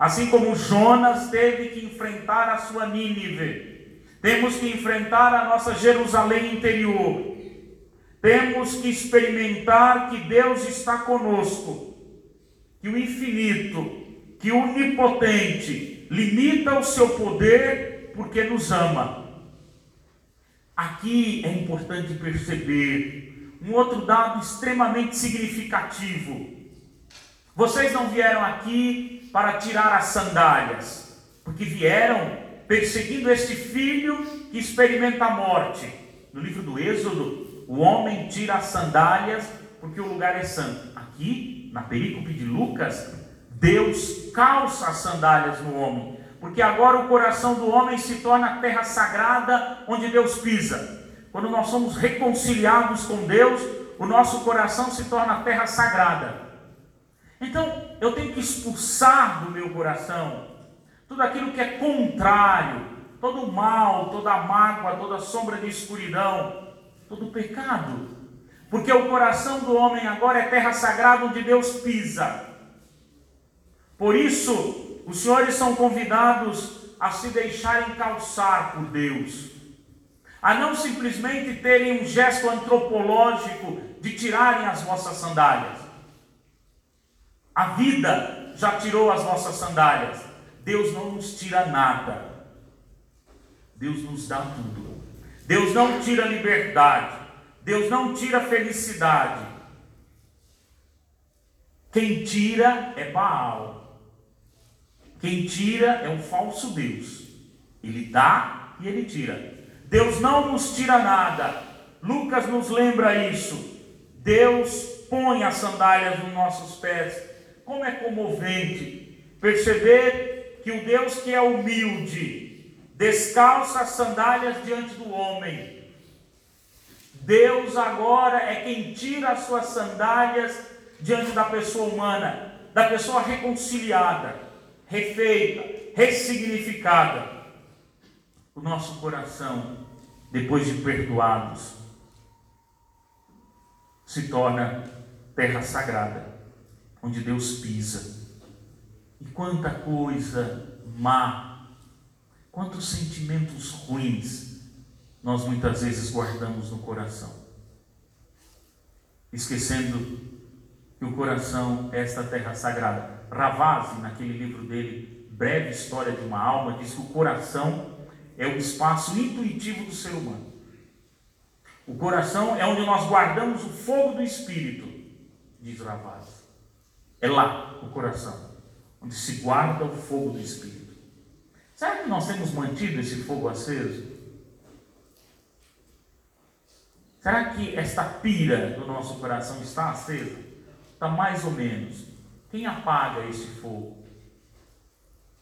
Assim como Jonas teve que enfrentar a sua Nínive, temos que enfrentar a nossa Jerusalém interior. Temos que experimentar que Deus está conosco, que o infinito, que o onipotente limita o seu poder porque nos ama. Aqui é importante perceber um outro dado extremamente significativo. Vocês não vieram aqui para tirar as sandálias, porque vieram perseguindo este filho que experimenta a morte. No livro do Êxodo, o homem tira as sandálias porque o lugar é santo. Aqui, na perícope de Lucas, Deus calça as sandálias no homem, porque agora o coração do homem se torna a terra sagrada onde Deus pisa. Quando nós somos reconciliados com Deus, o nosso coração se torna a terra sagrada. Então, eu tenho que expulsar do meu coração tudo aquilo que é contrário, todo o mal, toda a mágoa, toda a sombra de escuridão, todo o pecado. Porque o coração do homem agora é terra sagrada onde Deus pisa. Por isso, os senhores são convidados a se deixarem calçar por Deus, a não simplesmente terem um gesto antropológico de tirarem as vossas sandálias. A vida já tirou as vossas sandálias. Deus não nos tira nada. Deus nos dá tudo. Deus não tira liberdade. Deus não tira felicidade. Quem tira é Baal. Quem tira é um falso Deus. Ele dá e ele tira. Deus não nos tira nada. Lucas nos lembra isso. Deus põe as sandálias nos nossos pés. Como é comovente perceber que o Deus que é humilde descalça as sandálias diante do homem. Deus agora é quem tira as suas sandálias diante da pessoa humana, da pessoa reconciliada, refeita, ressignificada o nosso coração, depois de perdoados, se torna terra sagrada, onde Deus pisa. E quanta coisa má, quantos sentimentos ruins nós muitas vezes guardamos no coração, esquecendo que o coração é esta terra sagrada. Ravasi, naquele livro dele, Breve História de uma Alma, diz que o coração é o espaço intuitivo do ser humano. O coração é onde nós guardamos o fogo do Espírito, diz Ravaz. É lá o coração, onde se guarda o fogo do Espírito. Será que nós temos mantido esse fogo aceso? Será que esta pira do nosso coração está acesa? Está mais ou menos. Quem apaga esse fogo?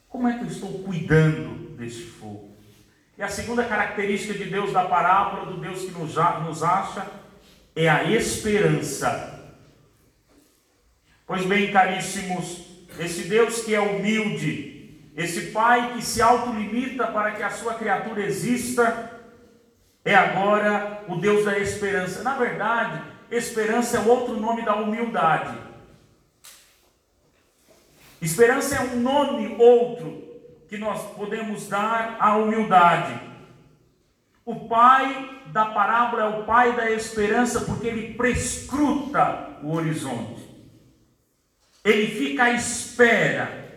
Como é que eu estou cuidando deste fogo? E a segunda característica de Deus da parábola, do Deus que nos, acha, é a esperança. Pois bem, caríssimos, esse Deus que é humilde, esse Pai que se autolimita para que a sua criatura exista, é agora o Deus da esperança. Na verdade, esperança é outro nome da humildade. Esperança é um nome outro que nós podemos dar à humildade. O pai da parábola é o pai da esperança porque ele prescruta o horizonte. Ele fica à espera.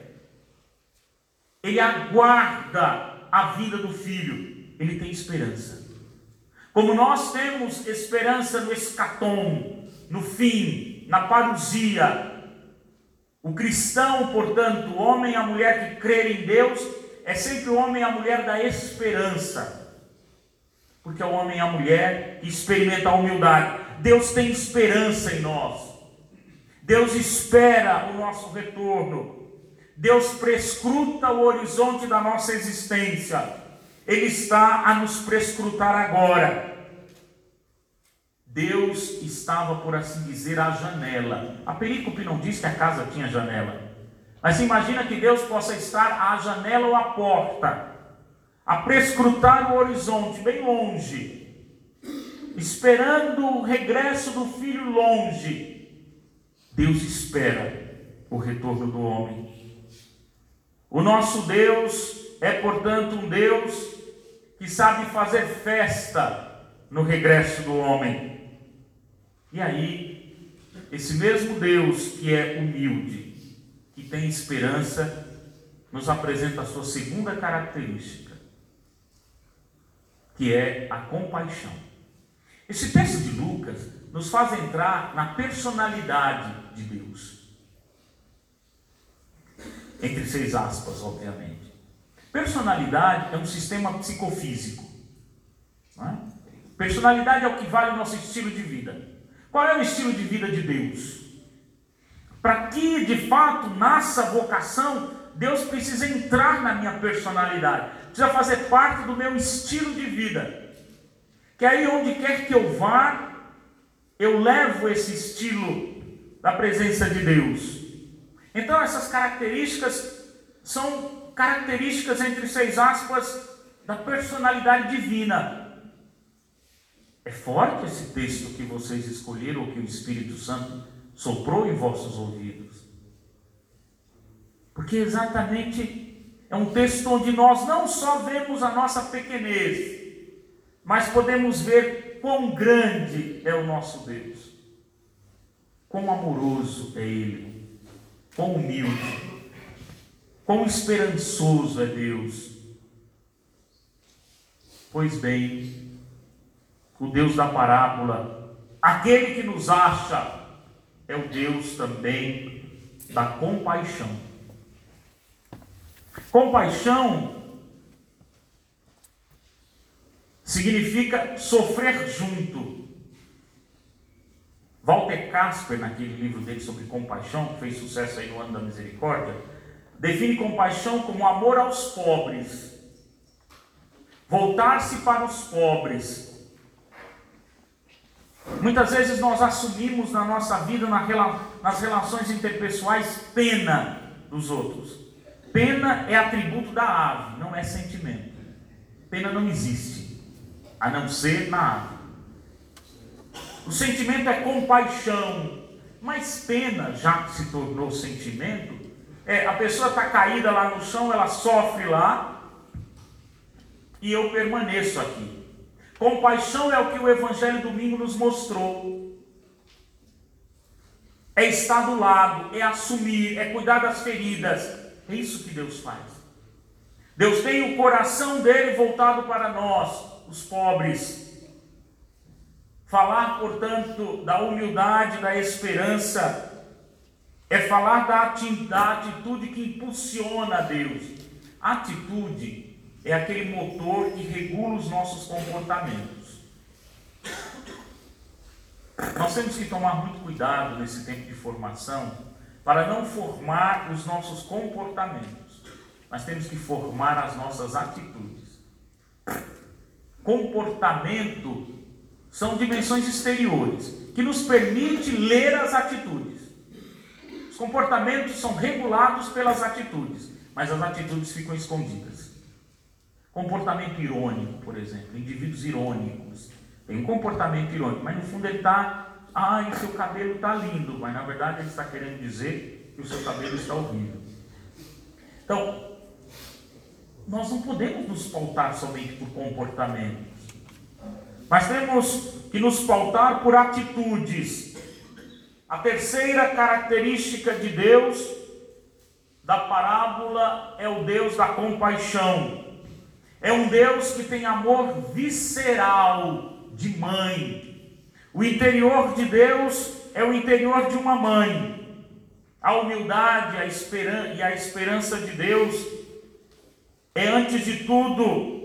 Ele aguarda a vida do filho. Ele tem esperança. Como nós temos esperança no escatom, no fim, na parousia, o cristão, portanto, o homem e a mulher que crê em Deus, é sempre o homem e a mulher da esperança. Porque é o homem e a mulher que experimenta a humildade. Deus tem esperança em nós. Deus espera o nosso retorno. Deus prescruta o horizonte da nossa existência. Ele está a nos prescrutar agora. Deus estava, por assim dizer, à janela. A perícope não diz que a casa tinha janela. Mas imagina que Deus possa estar à janela ou à porta, a prescrutar o horizonte, bem longe, esperando o regresso do filho longe. Deus espera o retorno do homem. O nosso Deus é, portanto, um Deus que sabe fazer festa no regresso do homem. E aí, esse mesmo Deus que é humilde, que tem esperança, nos apresenta a sua segunda característica, que é a compaixão. Esse texto de Lucas nos faz entrar na personalidade de Deus. Entre seis aspas, obviamente. Personalidade é um sistema psicofísico. É? Personalidade é o que vale o nosso estilo de vida. Qual é o estilo de vida de Deus? Para que de fato nasça a vocação, Deus precisa entrar na minha personalidade, precisa fazer parte do meu estilo de vida. Que aí onde quer que eu vá, eu levo esse estilo da presença de Deus. Então essas características são características entre seis aspas da personalidade divina. É forte esse texto que vocês escolheram, que o Espírito Santo soprou em vossos ouvidos. Porque exatamente é um texto onde nós não só vemos a nossa pequenez, mas podemos ver quão grande é o nosso Deus, quão amoroso é Ele, quão humilde, quão esperançoso é Deus. Pois bem, o Deus da parábola, aquele que nos acha, é o Deus também da compaixão. Compaixão significa sofrer junto. Walter Casper, naquele livro dele sobre compaixão, que fez sucesso aí no ano da misericórdia, define compaixão como amor aos pobres, voltar-se para os pobres. Muitas vezes nós assumimos na nossa vida, nas relações interpessoais, pena dos outros. Pena é atributo da ave, não é sentimento. Pena não existe, a não ser na ave. O sentimento é compaixão, mas pena, já que se tornou sentimento, é a pessoa está caída lá no chão, ela sofre lá, e eu permaneço aqui. Compaixão é o que o Evangelho domingo nos mostrou. É estar do lado, é assumir, é cuidar das feridas, é isso que Deus faz. Deus tem o coração dele voltado para nós, os pobres. Falar, portanto, da humildade, da esperança, é falar da atitude que impulsiona a Deus. A atitude é aquele motor que regula os nossos comportamentos. Nós temos que tomar muito cuidado nesse tempo de formação para não formar os nossos comportamentos, mas temos que formar as nossas atitudes. Comportamento são dimensões exteriores que nos permite ler as atitudes. Os comportamentos são regulados pelas atitudes, mas as atitudes ficam escondidas. Comportamento irônico, por exemplo, indivíduos irônicos. Tem um comportamento irônico, mas no fundo ele está Ai, seu cabelo está lindo, mas na verdade ele está querendo dizer que o seu cabelo está horrível. Então, nós não podemos nos pautar somente por comportamentos, mas temos que nos pautar por atitudes. A terceira característica de Deus da parábola é o Deus da compaixão. É um Deus que tem amor visceral de mãe, o interior de Deus é o interior de uma mãe. A humildade a e a esperança de Deus é, antes de tudo,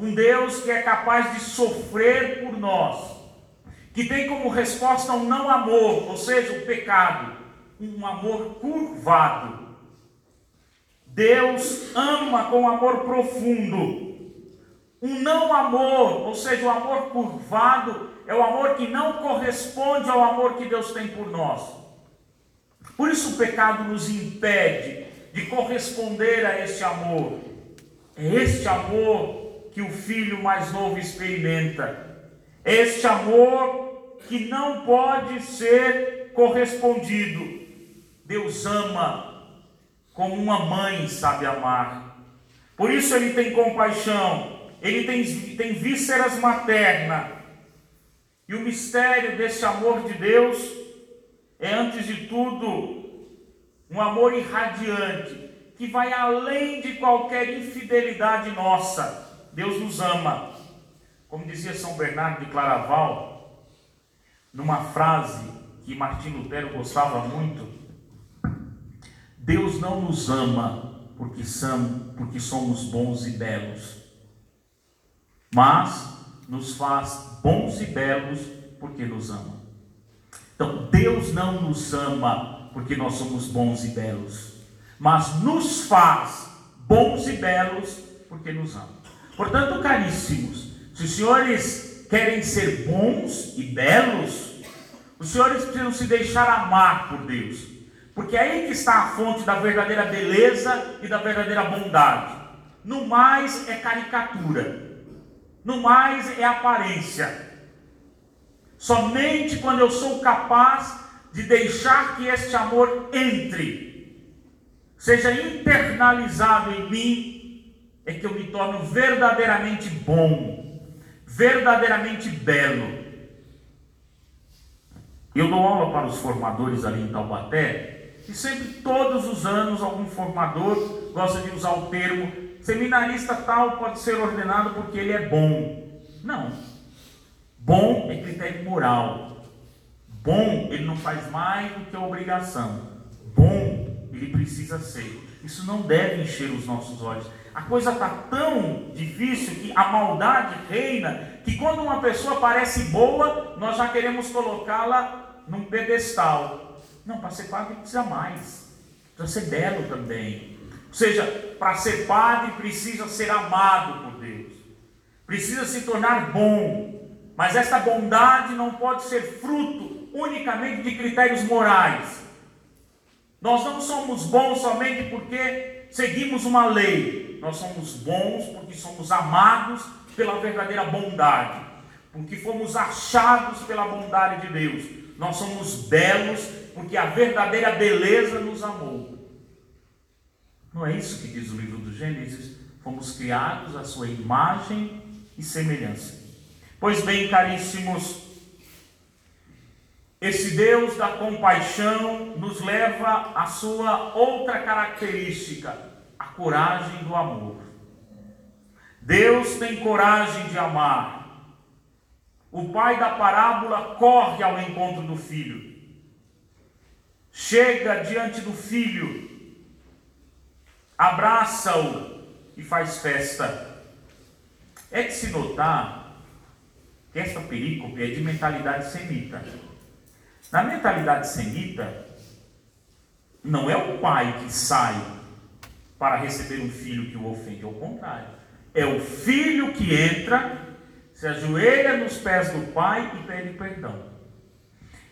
um Deus que é capaz de sofrer por nós, que tem como resposta um não amor, ou seja, o um pecado, um amor curvado. Deus ama com amor profundo. Um não amor, ou seja, o um amor curvado, é o amor que não corresponde ao amor que Deus tem por nós. Por isso o pecado nos impede de corresponder a este amor. É este amor que o filho mais novo experimenta. Este amor que não pode ser correspondido. Deus ama como uma mãe sabe amar. Por isso ele tem compaixão, ele tem, tem vísceras maternas e o mistério desse amor de Deus é, antes de tudo, um amor irradiante, que vai além de qualquer infidelidade nossa. Deus nos ama. Como dizia São Bernardo de Claraval, numa frase que Martim Lutero gostava muito: Deus não nos ama porque, são, porque somos bons e belos, mas nos faz bons e belos porque nos ama. Então, Deus não nos ama porque nós somos bons e belos, mas nos faz bons e belos porque nos ama. Portanto, caríssimos, se os senhores querem ser bons e belos, os senhores precisam se deixar amar por Deus, porque é aí que está a fonte da verdadeira beleza e da verdadeira bondade. No mais é caricatura. No mais é aparência. Somente quando eu sou capaz de deixar que este amor entre, seja internalizado em mim, é que eu me torno verdadeiramente bom. verdadeiramente belo. Eu dou aula para os formadores ali em Taubaté, e sempre, todos os anos, algum formador gosta de usar o termo seminarista tal pode ser ordenado porque ele é bom. Não. Bom é critério moral. Bom, ele não faz mais do que a obrigação. Bom, ele precisa ser. Isso não deve encher os nossos olhos. A coisa está tão difícil que a maldade reina que quando uma pessoa parece boa, nós já queremos colocá-la num pedestal. Não, para ser padre precisa mais. Precisa ser belo também. Ou seja, para ser padre precisa ser amado por Deus. Precisa se tornar bom. Mas esta bondade não pode ser fruto unicamente de critérios morais. Nós não somos bons somente porque seguimos uma lei. Nós somos bons porque somos amados pela verdadeira bondade, porque fomos achados pela bondade de Deus. Nós somos belos porque a verdadeira beleza nos amou. Não é isso que diz o livro do Gênesis? Fomos criados à sua imagem e semelhança. Pois bem, caríssimos, esse Deus da compaixão nos leva à sua outra característica, a coragem do amor. Deus tem coragem de amar. O pai da parábola corre ao encontro do filho. Chega diante do filho, abraça-o e faz festa. É de se notar que esta perícope é de mentalidade semita. Na mentalidade semita, não é o pai que sai para receber um filho que o ofende, ao contrário. É o filho que entra, se ajoelha nos pés do pai e pede perdão.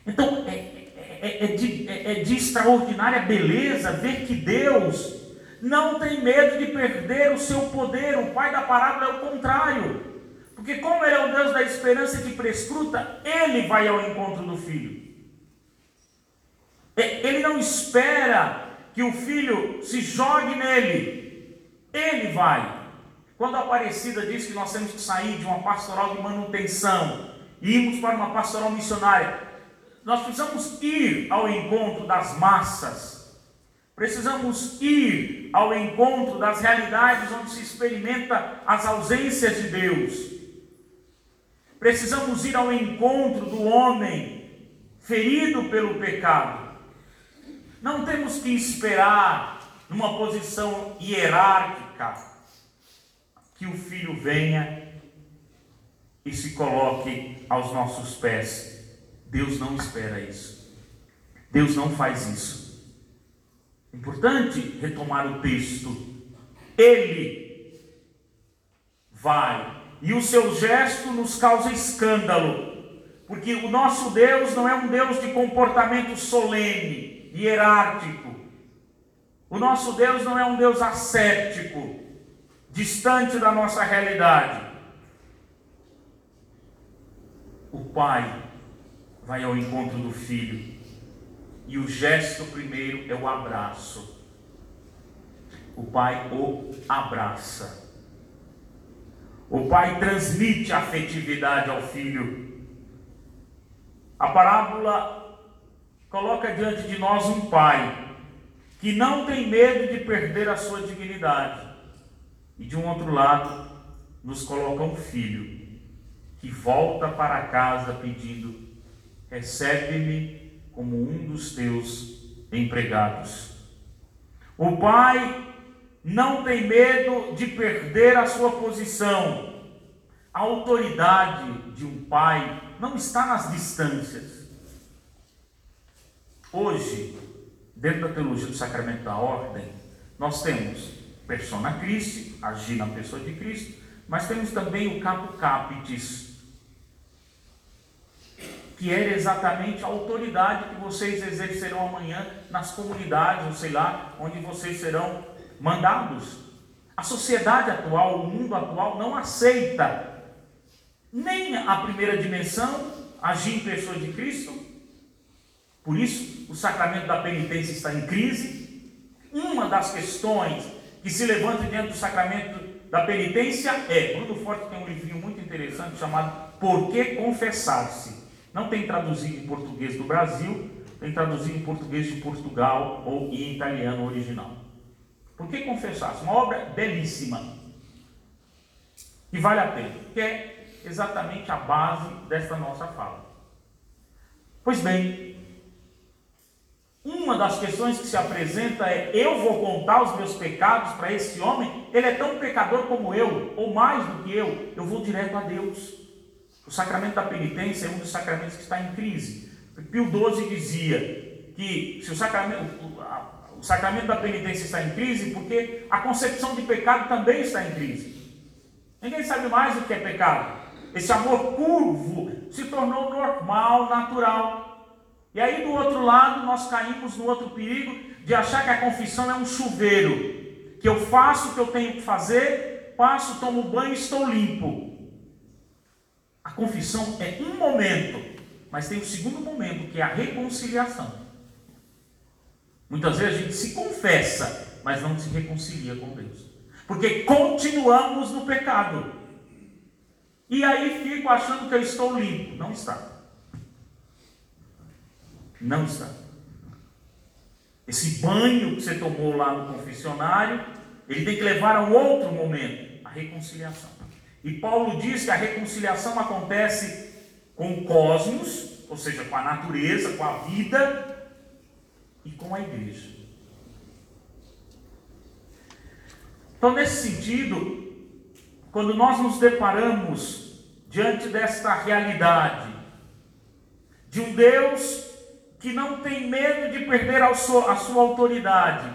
Então, é, é, é, é de, é, é de extraordinária beleza ver que Deus não tem medo de perder o seu poder. O pai da parábola é o contrário. Porque, como ele é o Deus da esperança que prescruta, ele vai ao encontro do filho. Ele não espera que o filho se jogue nele. Ele vai. Quando a Aparecida diz que nós temos que sair de uma pastoral de manutenção e irmos para uma pastoral missionária, nós precisamos ir ao encontro das massas. Precisamos ir ao encontro das realidades onde se experimenta as ausências de Deus. Precisamos ir ao encontro do homem ferido pelo pecado. Não temos que esperar numa posição hierárquica que o filho venha e se coloque aos nossos pés. Deus não espera isso. Deus não faz isso. Importante retomar o texto. Ele vai e o seu gesto nos causa escândalo, porque o nosso Deus não é um Deus de comportamento solene hierárquico. O nosso Deus não é um Deus asséptico, distante da nossa realidade. O pai vai ao encontro do filho e o gesto primeiro é o abraço. O pai o abraça. O pai transmite afetividade ao filho. A parábola coloca diante de nós um pai que não tem medo de perder a sua dignidade, e de um outro lado, nos coloca um filho que volta para casa pedindo: recebe-me como um dos teus empregados. O pai não tem medo de perder a sua posição. A autoridade de um pai não está nas distâncias Hoje, dentro da teologia do sacramento da ordem, nós temos persona Christi, agir na pessoa de Cristo, mas temos também o capo capitis, que é exatamente a autoridade que vocês exercerão amanhã nas comunidades, ou sei lá, onde vocês serão mandados. A sociedade atual, o mundo atual, não aceita nem a primeira dimensão, agir em pessoa de Cristo, por isso, o sacramento da penitência está em crise. Uma das questões que se levanta diante do sacramento da penitência é, Bruno Forte tem um livrinho muito interessante chamado Por que Confessar-se. Não tem traduzido em português do Brasil, tem traduzido em português de Portugal ou em italiano original. Por que Confessar-se? Uma obra belíssima. E vale a pena, que é exatamente a base desta nossa fala. Pois bem, uma das questões que se apresenta é: eu vou contar os meus pecados para esse homem? Ele é tão pecador como eu, ou mais do que eu. Eu vou direto a Deus. O sacramento da penitência é um dos sacramentos que está em crise. Pio XII dizia que se o sacramento, o sacramento da penitência está em crise, porque a concepção de pecado também está em crise. Ninguém sabe mais o que é pecado. Esse amor curvo se tornou normal, natural. E aí, do outro lado, nós caímos no outro perigo de achar que a confissão é um chuveiro. Que eu faço o que eu tenho que fazer, passo, tomo banho e estou limpo. A confissão é um momento, mas tem um segundo momento, que é a reconciliação. Muitas vezes a gente se confessa, mas não se reconcilia com Deus. Porque continuamos no pecado. E aí fico achando que eu estou limpo. Não está. Não está. Esse banho que você tomou lá no confessionário, ele tem que levar a um outro momento, a reconciliação. E Paulo diz que a reconciliação acontece com o cosmos, ou seja, com a natureza, com a vida e com a igreja. Então, nesse sentido, quando nós nos deparamos diante desta realidade de um Deus que não tem medo de perder a sua, a sua autoridade.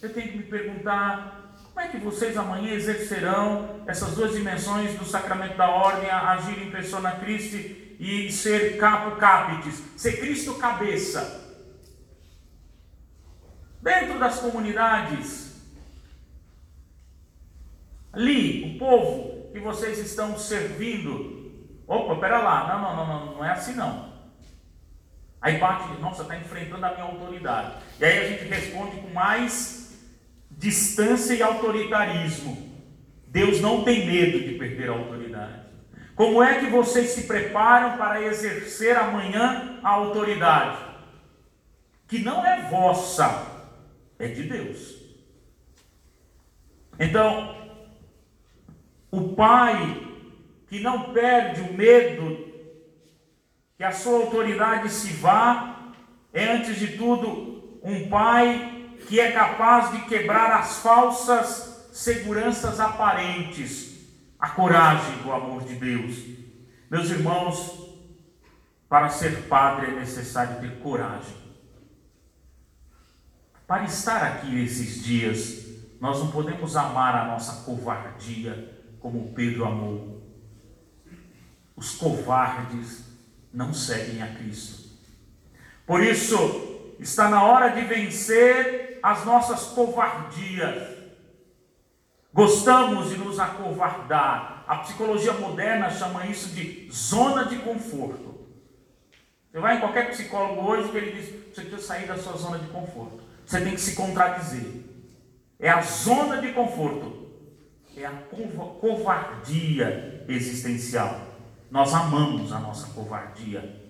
Eu tenho que me perguntar: como é que vocês amanhã exercerão essas duas dimensões do sacramento da ordem, agir em persona Christi e ser capo capitis, ser Cristo cabeça? Dentro das comunidades, ali, o povo que vocês estão servindo. Opa, pera lá, não, não, não, não é assim não. Aí bate, nossa, está enfrentando a minha autoridade. E aí a gente responde com mais distância e autoritarismo. Deus não tem medo de perder a autoridade. Como é que vocês se preparam para exercer amanhã a autoridade? Que não é vossa, é de Deus. Então, o pai que não perde o medo que a sua autoridade se vá, é antes de tudo um pai que é capaz de quebrar as falsas seguranças aparentes, a coragem do amor de Deus. Meus irmãos, para ser padre é necessário ter coragem. Para estar aqui esses dias, nós não podemos amar a nossa covardia como Pedro amou. Os covardes não seguem a Cristo. Por isso, está na hora de vencer as nossas covardias. Gostamos de nos acovardar. A psicologia moderna chama isso de zona de conforto. Você vai em qualquer psicólogo hoje que ele diz: você precisa sair da sua zona de conforto. Você tem que se contradizer. É a zona de conforto. É a covardia existencial. Nós amamos a nossa covardia.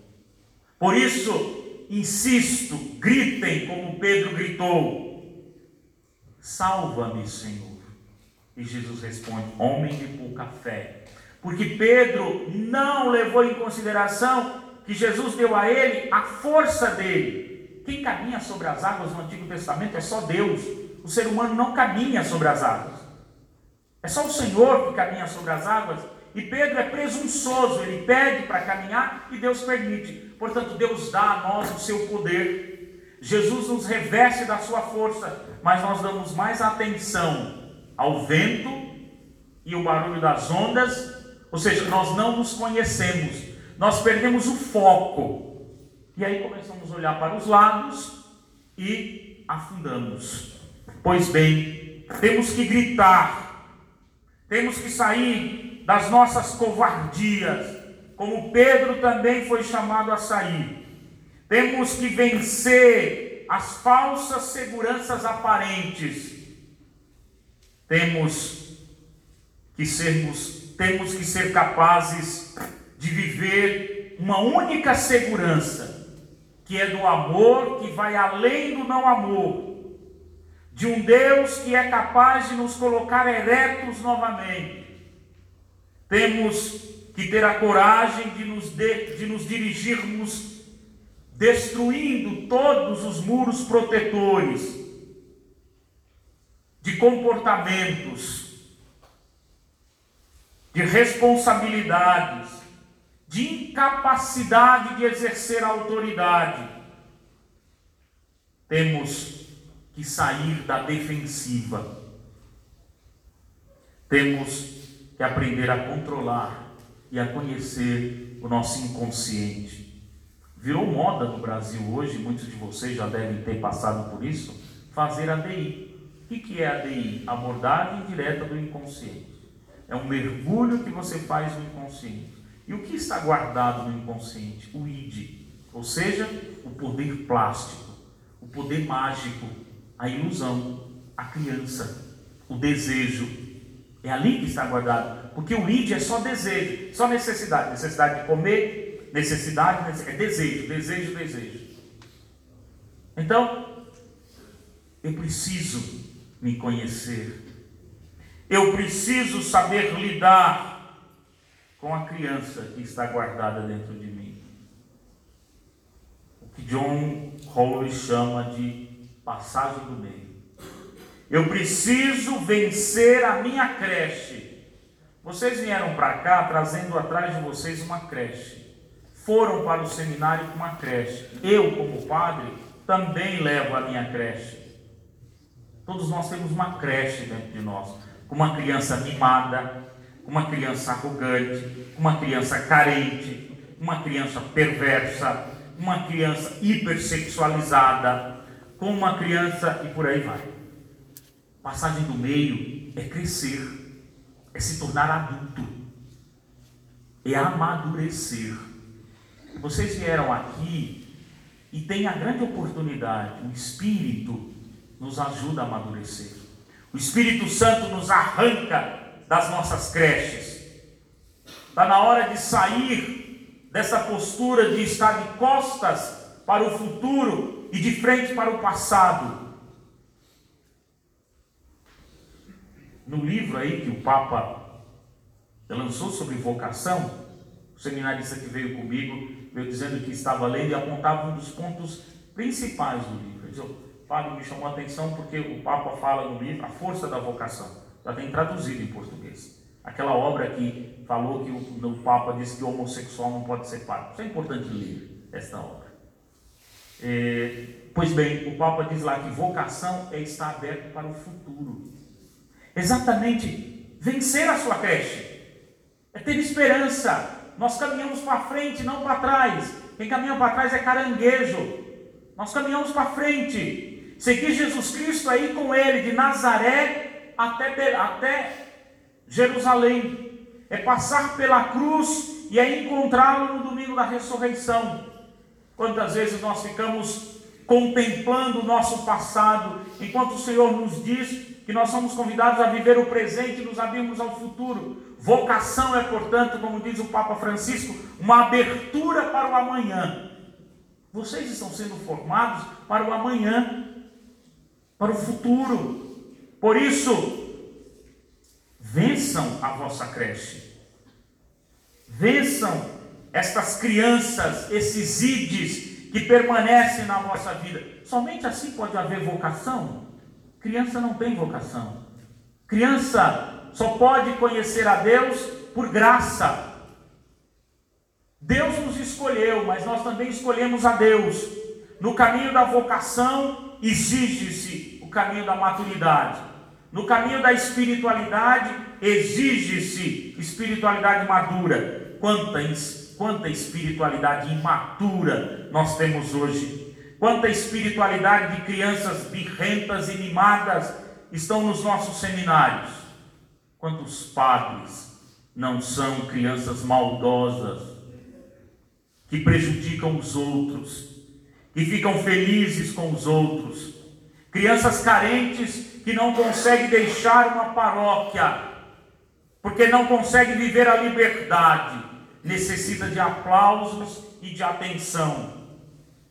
Por isso, insisto, gritem como Pedro gritou: Salva-me, Senhor. E Jesus responde: Homem de pouca fé. Porque Pedro não levou em consideração que Jesus deu a ele a força dele. Quem caminha sobre as águas no Antigo Testamento é só Deus. O ser humano não caminha sobre as águas. É só o Senhor que caminha sobre as águas e Pedro é presunçoso, ele pede para caminhar e Deus permite. Portanto, Deus dá a nós o seu poder. Jesus nos reveste da sua força, mas nós damos mais atenção ao vento e o barulho das ondas, ou seja, nós não nos conhecemos, nós perdemos o foco. E aí começamos a olhar para os lados e afundamos. Pois bem, temos que gritar, temos que sair das nossas covardias, como Pedro também foi chamado a sair. Temos que vencer as falsas seguranças aparentes. Temos que sermos temos que ser capazes de viver uma única segurança, que é do amor que vai além do não amor, de um Deus que é capaz de nos colocar eretos novamente. Temos que ter a coragem de nos, de, de nos dirigirmos destruindo todos os muros protetores de comportamentos, de responsabilidades, de incapacidade de exercer a autoridade. Temos que sair da defensiva. Temos que aprender a controlar e a conhecer o nosso inconsciente. Virou moda no Brasil hoje, muitos de vocês já devem ter passado por isso, fazer ADI. O que é ADI? Abordagem direta do inconsciente. É um mergulho que você faz no inconsciente. E o que está guardado no inconsciente? O id, ou seja, o poder plástico, o poder mágico, a ilusão, a criança, o desejo. É ali que está guardado. Porque o id é só desejo, só necessidade. Necessidade de comer, necessidade, é desejo, desejo, desejo. Então, eu preciso me conhecer. Eu preciso saber lidar com a criança que está guardada dentro de mim. O que John Howley chama de passagem do meio. Eu preciso vencer a minha creche. Vocês vieram para cá trazendo atrás de vocês uma creche foram para o seminário com uma creche. Eu, como padre, também levo a minha creche. Todos nós temos uma creche dentro de nós, com uma criança mimada, com uma criança arrogante, com uma criança carente, uma criança perversa, uma criança hipersexualizada, com uma criança e por aí vai. Passagem do meio é crescer, é se tornar adulto, é amadurecer. Vocês vieram aqui e têm a grande oportunidade, o Espírito nos ajuda a amadurecer. O Espírito Santo nos arranca das nossas creches. Está na hora de sair dessa postura de estar de costas para o futuro e de frente para o passado. No livro aí que o Papa lançou sobre vocação, o seminarista que veio comigo veio dizendo que estava lendo e apontava um dos pontos principais do livro. Ele disse, o Fábio me chamou a atenção porque o Papa fala no livro a força da vocação. Já tem traduzido em português. Aquela obra que falou que o, o Papa disse que o homossexual não pode ser padre. Isso é importante ler esta obra. É, pois bem, o Papa diz lá que vocação é estar aberto para o futuro. Exatamente, vencer a sua creche, é ter esperança, nós caminhamos para frente, não para trás. Quem caminha para trás é caranguejo. Nós caminhamos para frente. Seguir Jesus Cristo aí com ele, de Nazaré até, até Jerusalém. É passar pela cruz e é encontrá-lo no domingo da ressurreição. Quantas vezes nós ficamos contemplando o nosso passado, enquanto o Senhor nos diz que nós somos convidados a viver o presente e nos abrirmos ao futuro. Vocação é, portanto, como diz o Papa Francisco, uma abertura para o amanhã. Vocês estão sendo formados para o amanhã, para o futuro. Por isso, vençam a vossa creche. Vençam estas crianças, esses ides que permanecem na vossa vida. Somente assim pode haver vocação. Criança não tem vocação. Criança só pode conhecer a Deus por graça. Deus nos escolheu, mas nós também escolhemos a Deus. No caminho da vocação exige-se o caminho da maturidade. No caminho da espiritualidade exige-se espiritualidade madura. Quanta, quanta espiritualidade imatura nós temos hoje. Quanta espiritualidade de crianças birrentas e mimadas estão nos nossos seminários. Quantos padres não são crianças maldosas, que prejudicam os outros, que ficam felizes com os outros, crianças carentes que não conseguem deixar uma paróquia, porque não consegue viver a liberdade, necessita de aplausos e de atenção.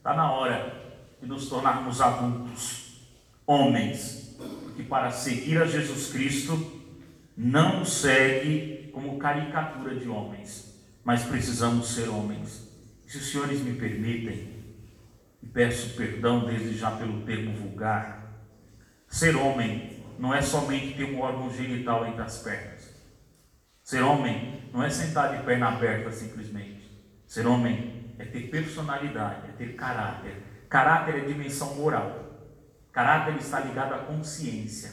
Está na hora de nos tornarmos adultos, homens, que para seguir a Jesus Cristo não segue como caricatura de homens, mas precisamos ser homens. Se os senhores me permitem, e peço perdão desde já pelo termo vulgar, ser homem não é somente ter um órgão genital entre as pernas. Ser homem não é sentar de perna aberta simplesmente. Ser homem é ter personalidade, é ter caráter. Caráter é dimensão moral. Caráter está ligado à consciência.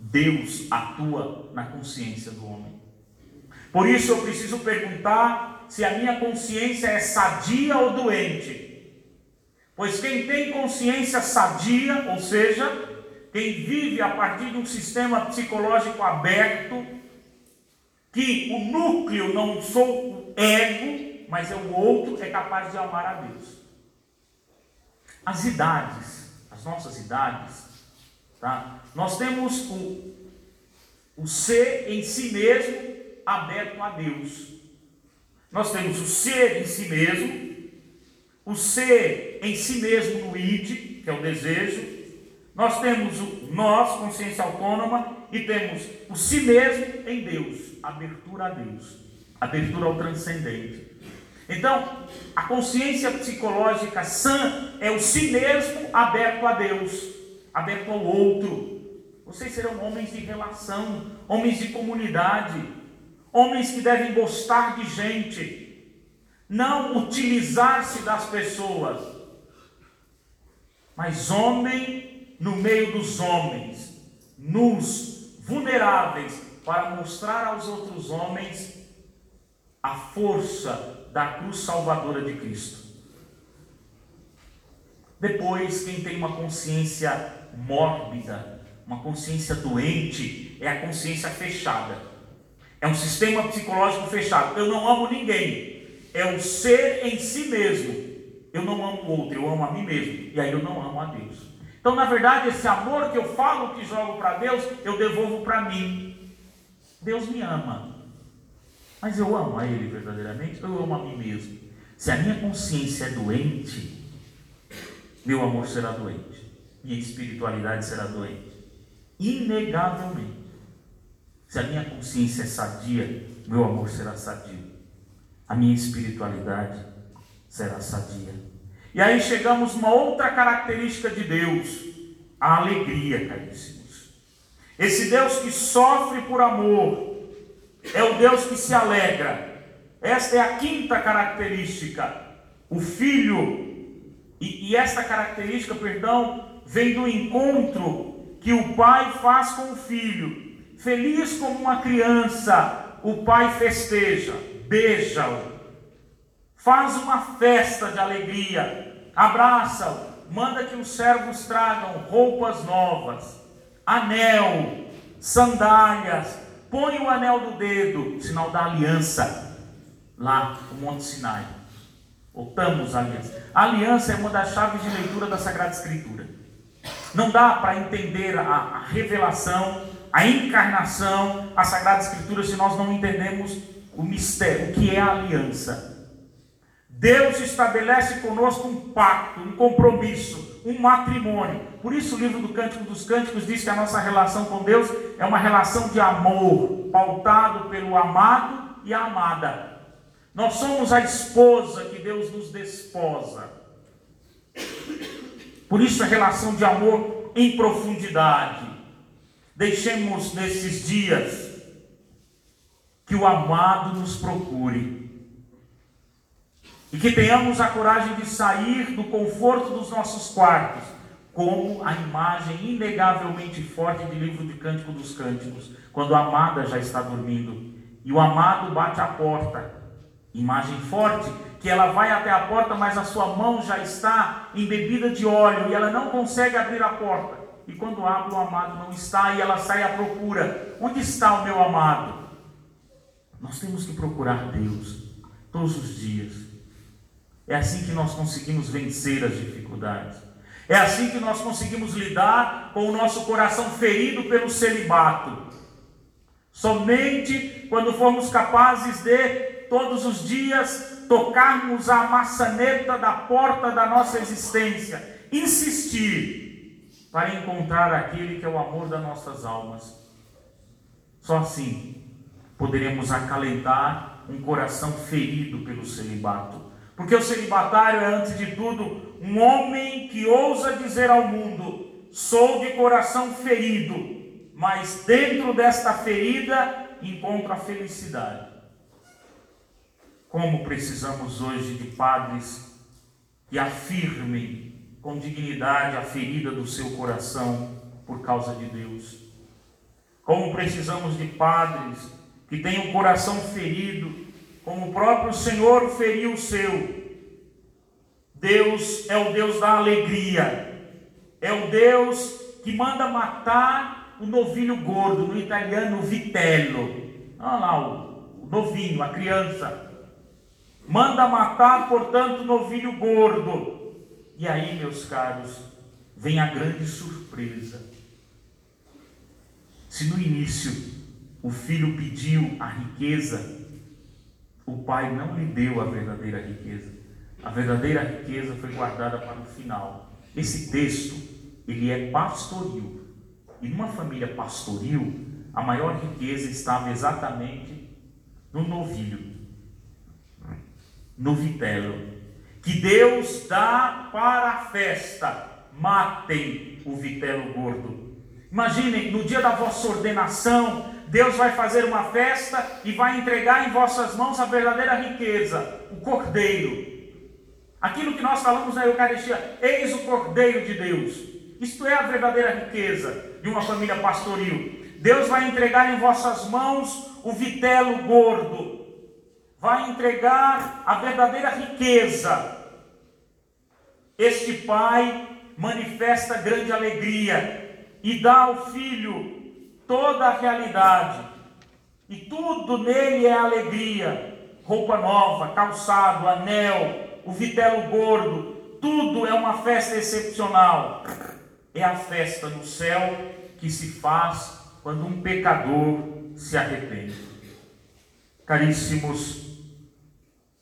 Deus atua na consciência do homem. Por isso eu preciso perguntar se a minha consciência é sadia ou doente. Pois quem tem consciência sadia, ou seja, quem vive a partir de um sistema psicológico aberto, que o núcleo não sou o ego, mas é o outro, é capaz de amar a Deus. As idades, as nossas idades, tá? nós temos o, o ser em si mesmo aberto a Deus. Nós temos o ser em si mesmo, o ser em si mesmo no id, que é o desejo. Nós temos o nós, consciência autônoma, e temos o si mesmo em Deus, abertura a Deus, abertura ao transcendente. Então, a consciência psicológica sã é o si mesmo aberto a Deus, aberto ao outro. Vocês serão homens de relação, homens de comunidade, homens que devem gostar de gente, não utilizar-se das pessoas, mas homem no meio dos homens, nus, vulneráveis, para mostrar aos outros homens a força da cruz salvadora de Cristo. Depois, quem tem uma consciência mórbida, uma consciência doente, é a consciência fechada. É um sistema psicológico fechado. Eu não amo ninguém. É o ser em si mesmo. Eu não amo o outro, eu amo a mim mesmo. E aí eu não amo a Deus. Então, na verdade, esse amor que eu falo que jogo para Deus, eu devolvo para mim. Deus me ama. Mas eu amo a Ele verdadeiramente ou eu amo a mim mesmo? Se a minha consciência é doente, meu amor será doente. Minha espiritualidade será doente. Inegavelmente. Se a minha consciência é sadia, meu amor será sadio. A minha espiritualidade será sadia. E aí chegamos a uma outra característica de Deus, a alegria, caríssimos. Esse Deus que sofre por amor, é o Deus que se alegra. Esta é a quinta característica. O filho, e, e esta característica, perdão, vem do encontro que o pai faz com o filho. Feliz como uma criança, o pai festeja, beija-o, faz uma festa de alegria, abraça-o, manda que os servos tragam roupas novas, anel, sandálias, põe o anel do dedo, sinal da aliança, lá no Monte Sinai. Voltamos à aliança. A aliança é uma das chaves de leitura da Sagrada Escritura. Não dá para entender a, a revelação a encarnação, a Sagrada Escritura, se nós não entendemos o mistério, o que é a aliança. Deus estabelece conosco um pacto, um compromisso, um matrimônio. Por isso o livro do Cântico dos Cânticos diz que a nossa relação com Deus é uma relação de amor, pautado pelo amado e a amada. Nós somos a esposa que Deus nos desposa. Por isso a relação de amor em profundidade. Deixemos nesses dias que o amado nos procure e que tenhamos a coragem de sair do conforto dos nossos quartos, como a imagem inegavelmente forte de livro de Cântico dos Cânticos, quando a amada já está dormindo e o amado bate a porta. Imagem forte que ela vai até a porta, mas a sua mão já está embebida de óleo e ela não consegue abrir a porta e quando abre o amado não está e ela sai à procura. Onde está o meu amado? Nós temos que procurar Deus todos os dias. É assim que nós conseguimos vencer as dificuldades. É assim que nós conseguimos lidar com o nosso coração ferido pelo celibato. Somente quando formos capazes de, todos os dias, tocarmos a maçaneta da porta da nossa existência, insistir para encontrar aquele que é o amor das nossas almas. Só assim poderemos acalentar um coração ferido pelo celibato. Porque o celibatário é, antes de tudo, um homem que ousa dizer ao mundo: sou de coração ferido mas dentro desta ferida encontra a felicidade. Como precisamos hoje de padres que afirmem com dignidade a ferida do seu coração por causa de Deus. Como precisamos de padres que tenham o coração ferido, como o próprio Senhor feriu o seu. Deus é o Deus da alegria, é o Deus que manda matar o novilho gordo, no italiano vitello. Olha lá, o, o novinho, a criança. Manda matar, portanto, o novilho gordo. E aí, meus caros, vem a grande surpresa. Se no início o filho pediu a riqueza, o pai não lhe deu a verdadeira riqueza. A verdadeira riqueza foi guardada para o final. Esse texto, ele é pastoril. E numa família pastoril, a maior riqueza estava exatamente no novilho, no vitelo, que Deus dá para a festa. Matem o vitelo gordo. Imaginem, no dia da vossa ordenação, Deus vai fazer uma festa e vai entregar em vossas mãos a verdadeira riqueza, o cordeiro. Aquilo que nós falamos na Eucaristia, eis o cordeiro de Deus. Isto é a verdadeira riqueza de uma família pastoril. Deus vai entregar em vossas mãos o vitelo gordo, vai entregar a verdadeira riqueza. Este pai manifesta grande alegria e dá ao filho toda a realidade, e tudo nele é alegria: roupa nova, calçado, anel, o vitelo gordo, tudo é uma festa excepcional é a festa no céu que se faz quando um pecador se arrepende. Caríssimos,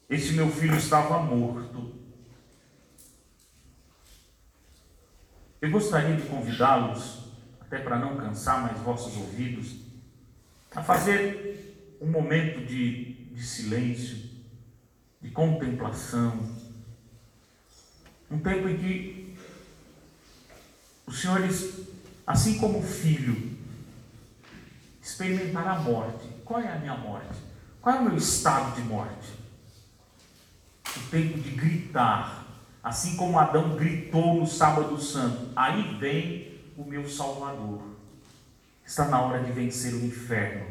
esse meu filho estava morto. Eu gostaria de convidá-los, até para não cansar mais vossos ouvidos, a fazer um momento de, de silêncio, de contemplação, um tempo em que os senhores, assim como o filho, experimentar a morte. Qual é a minha morte? Qual é o meu estado de morte? O tempo de gritar, assim como Adão gritou no sábado santo. Aí vem o meu Salvador. Está na hora de vencer o inferno.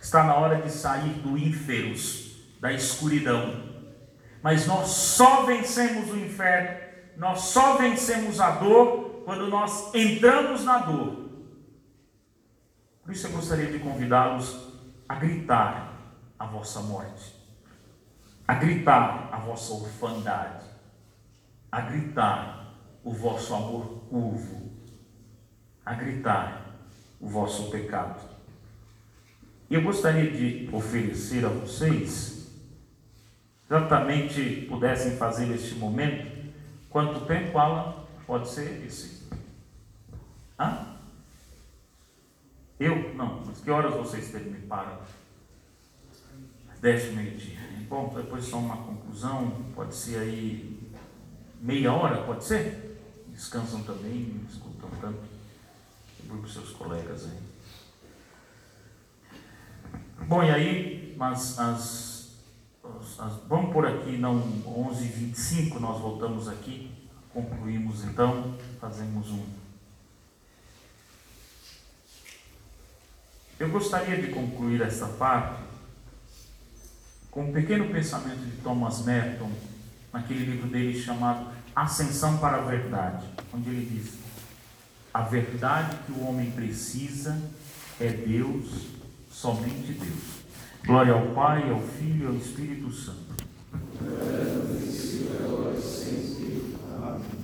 Está na hora de sair do ínferos, da escuridão. Mas nós só vencemos o inferno, nós só vencemos a dor quando nós entramos na dor. Por isso eu gostaria de convidá-los a gritar a vossa morte, a gritar a vossa orfandade, a gritar o vosso amor curvo, a gritar o vosso pecado. E eu gostaria de oferecer a vocês, exatamente pudessem fazer este momento, quanto tempo, Alan? Pode ser esse. Hã? Eu? Não. Mas que horas vocês me param? Dez meio-dia. Bom, depois só uma conclusão. Pode ser aí meia hora, pode ser? Descansam também, não escutam tanto. Para os seus colegas aí. Bom, e aí, mas as, as, as, vamos por aqui, não 11h25, nós voltamos aqui. Concluímos então, fazemos um. Eu gostaria de concluir esta parte com um pequeno pensamento de Thomas Merton, naquele livro dele chamado Ascensão para a Verdade, onde ele diz: a verdade que o homem precisa é Deus, somente Deus. Glória ao Pai, ao Filho e ao Espírito Santo. Glória ao Espírito, agora e sempre. Amém.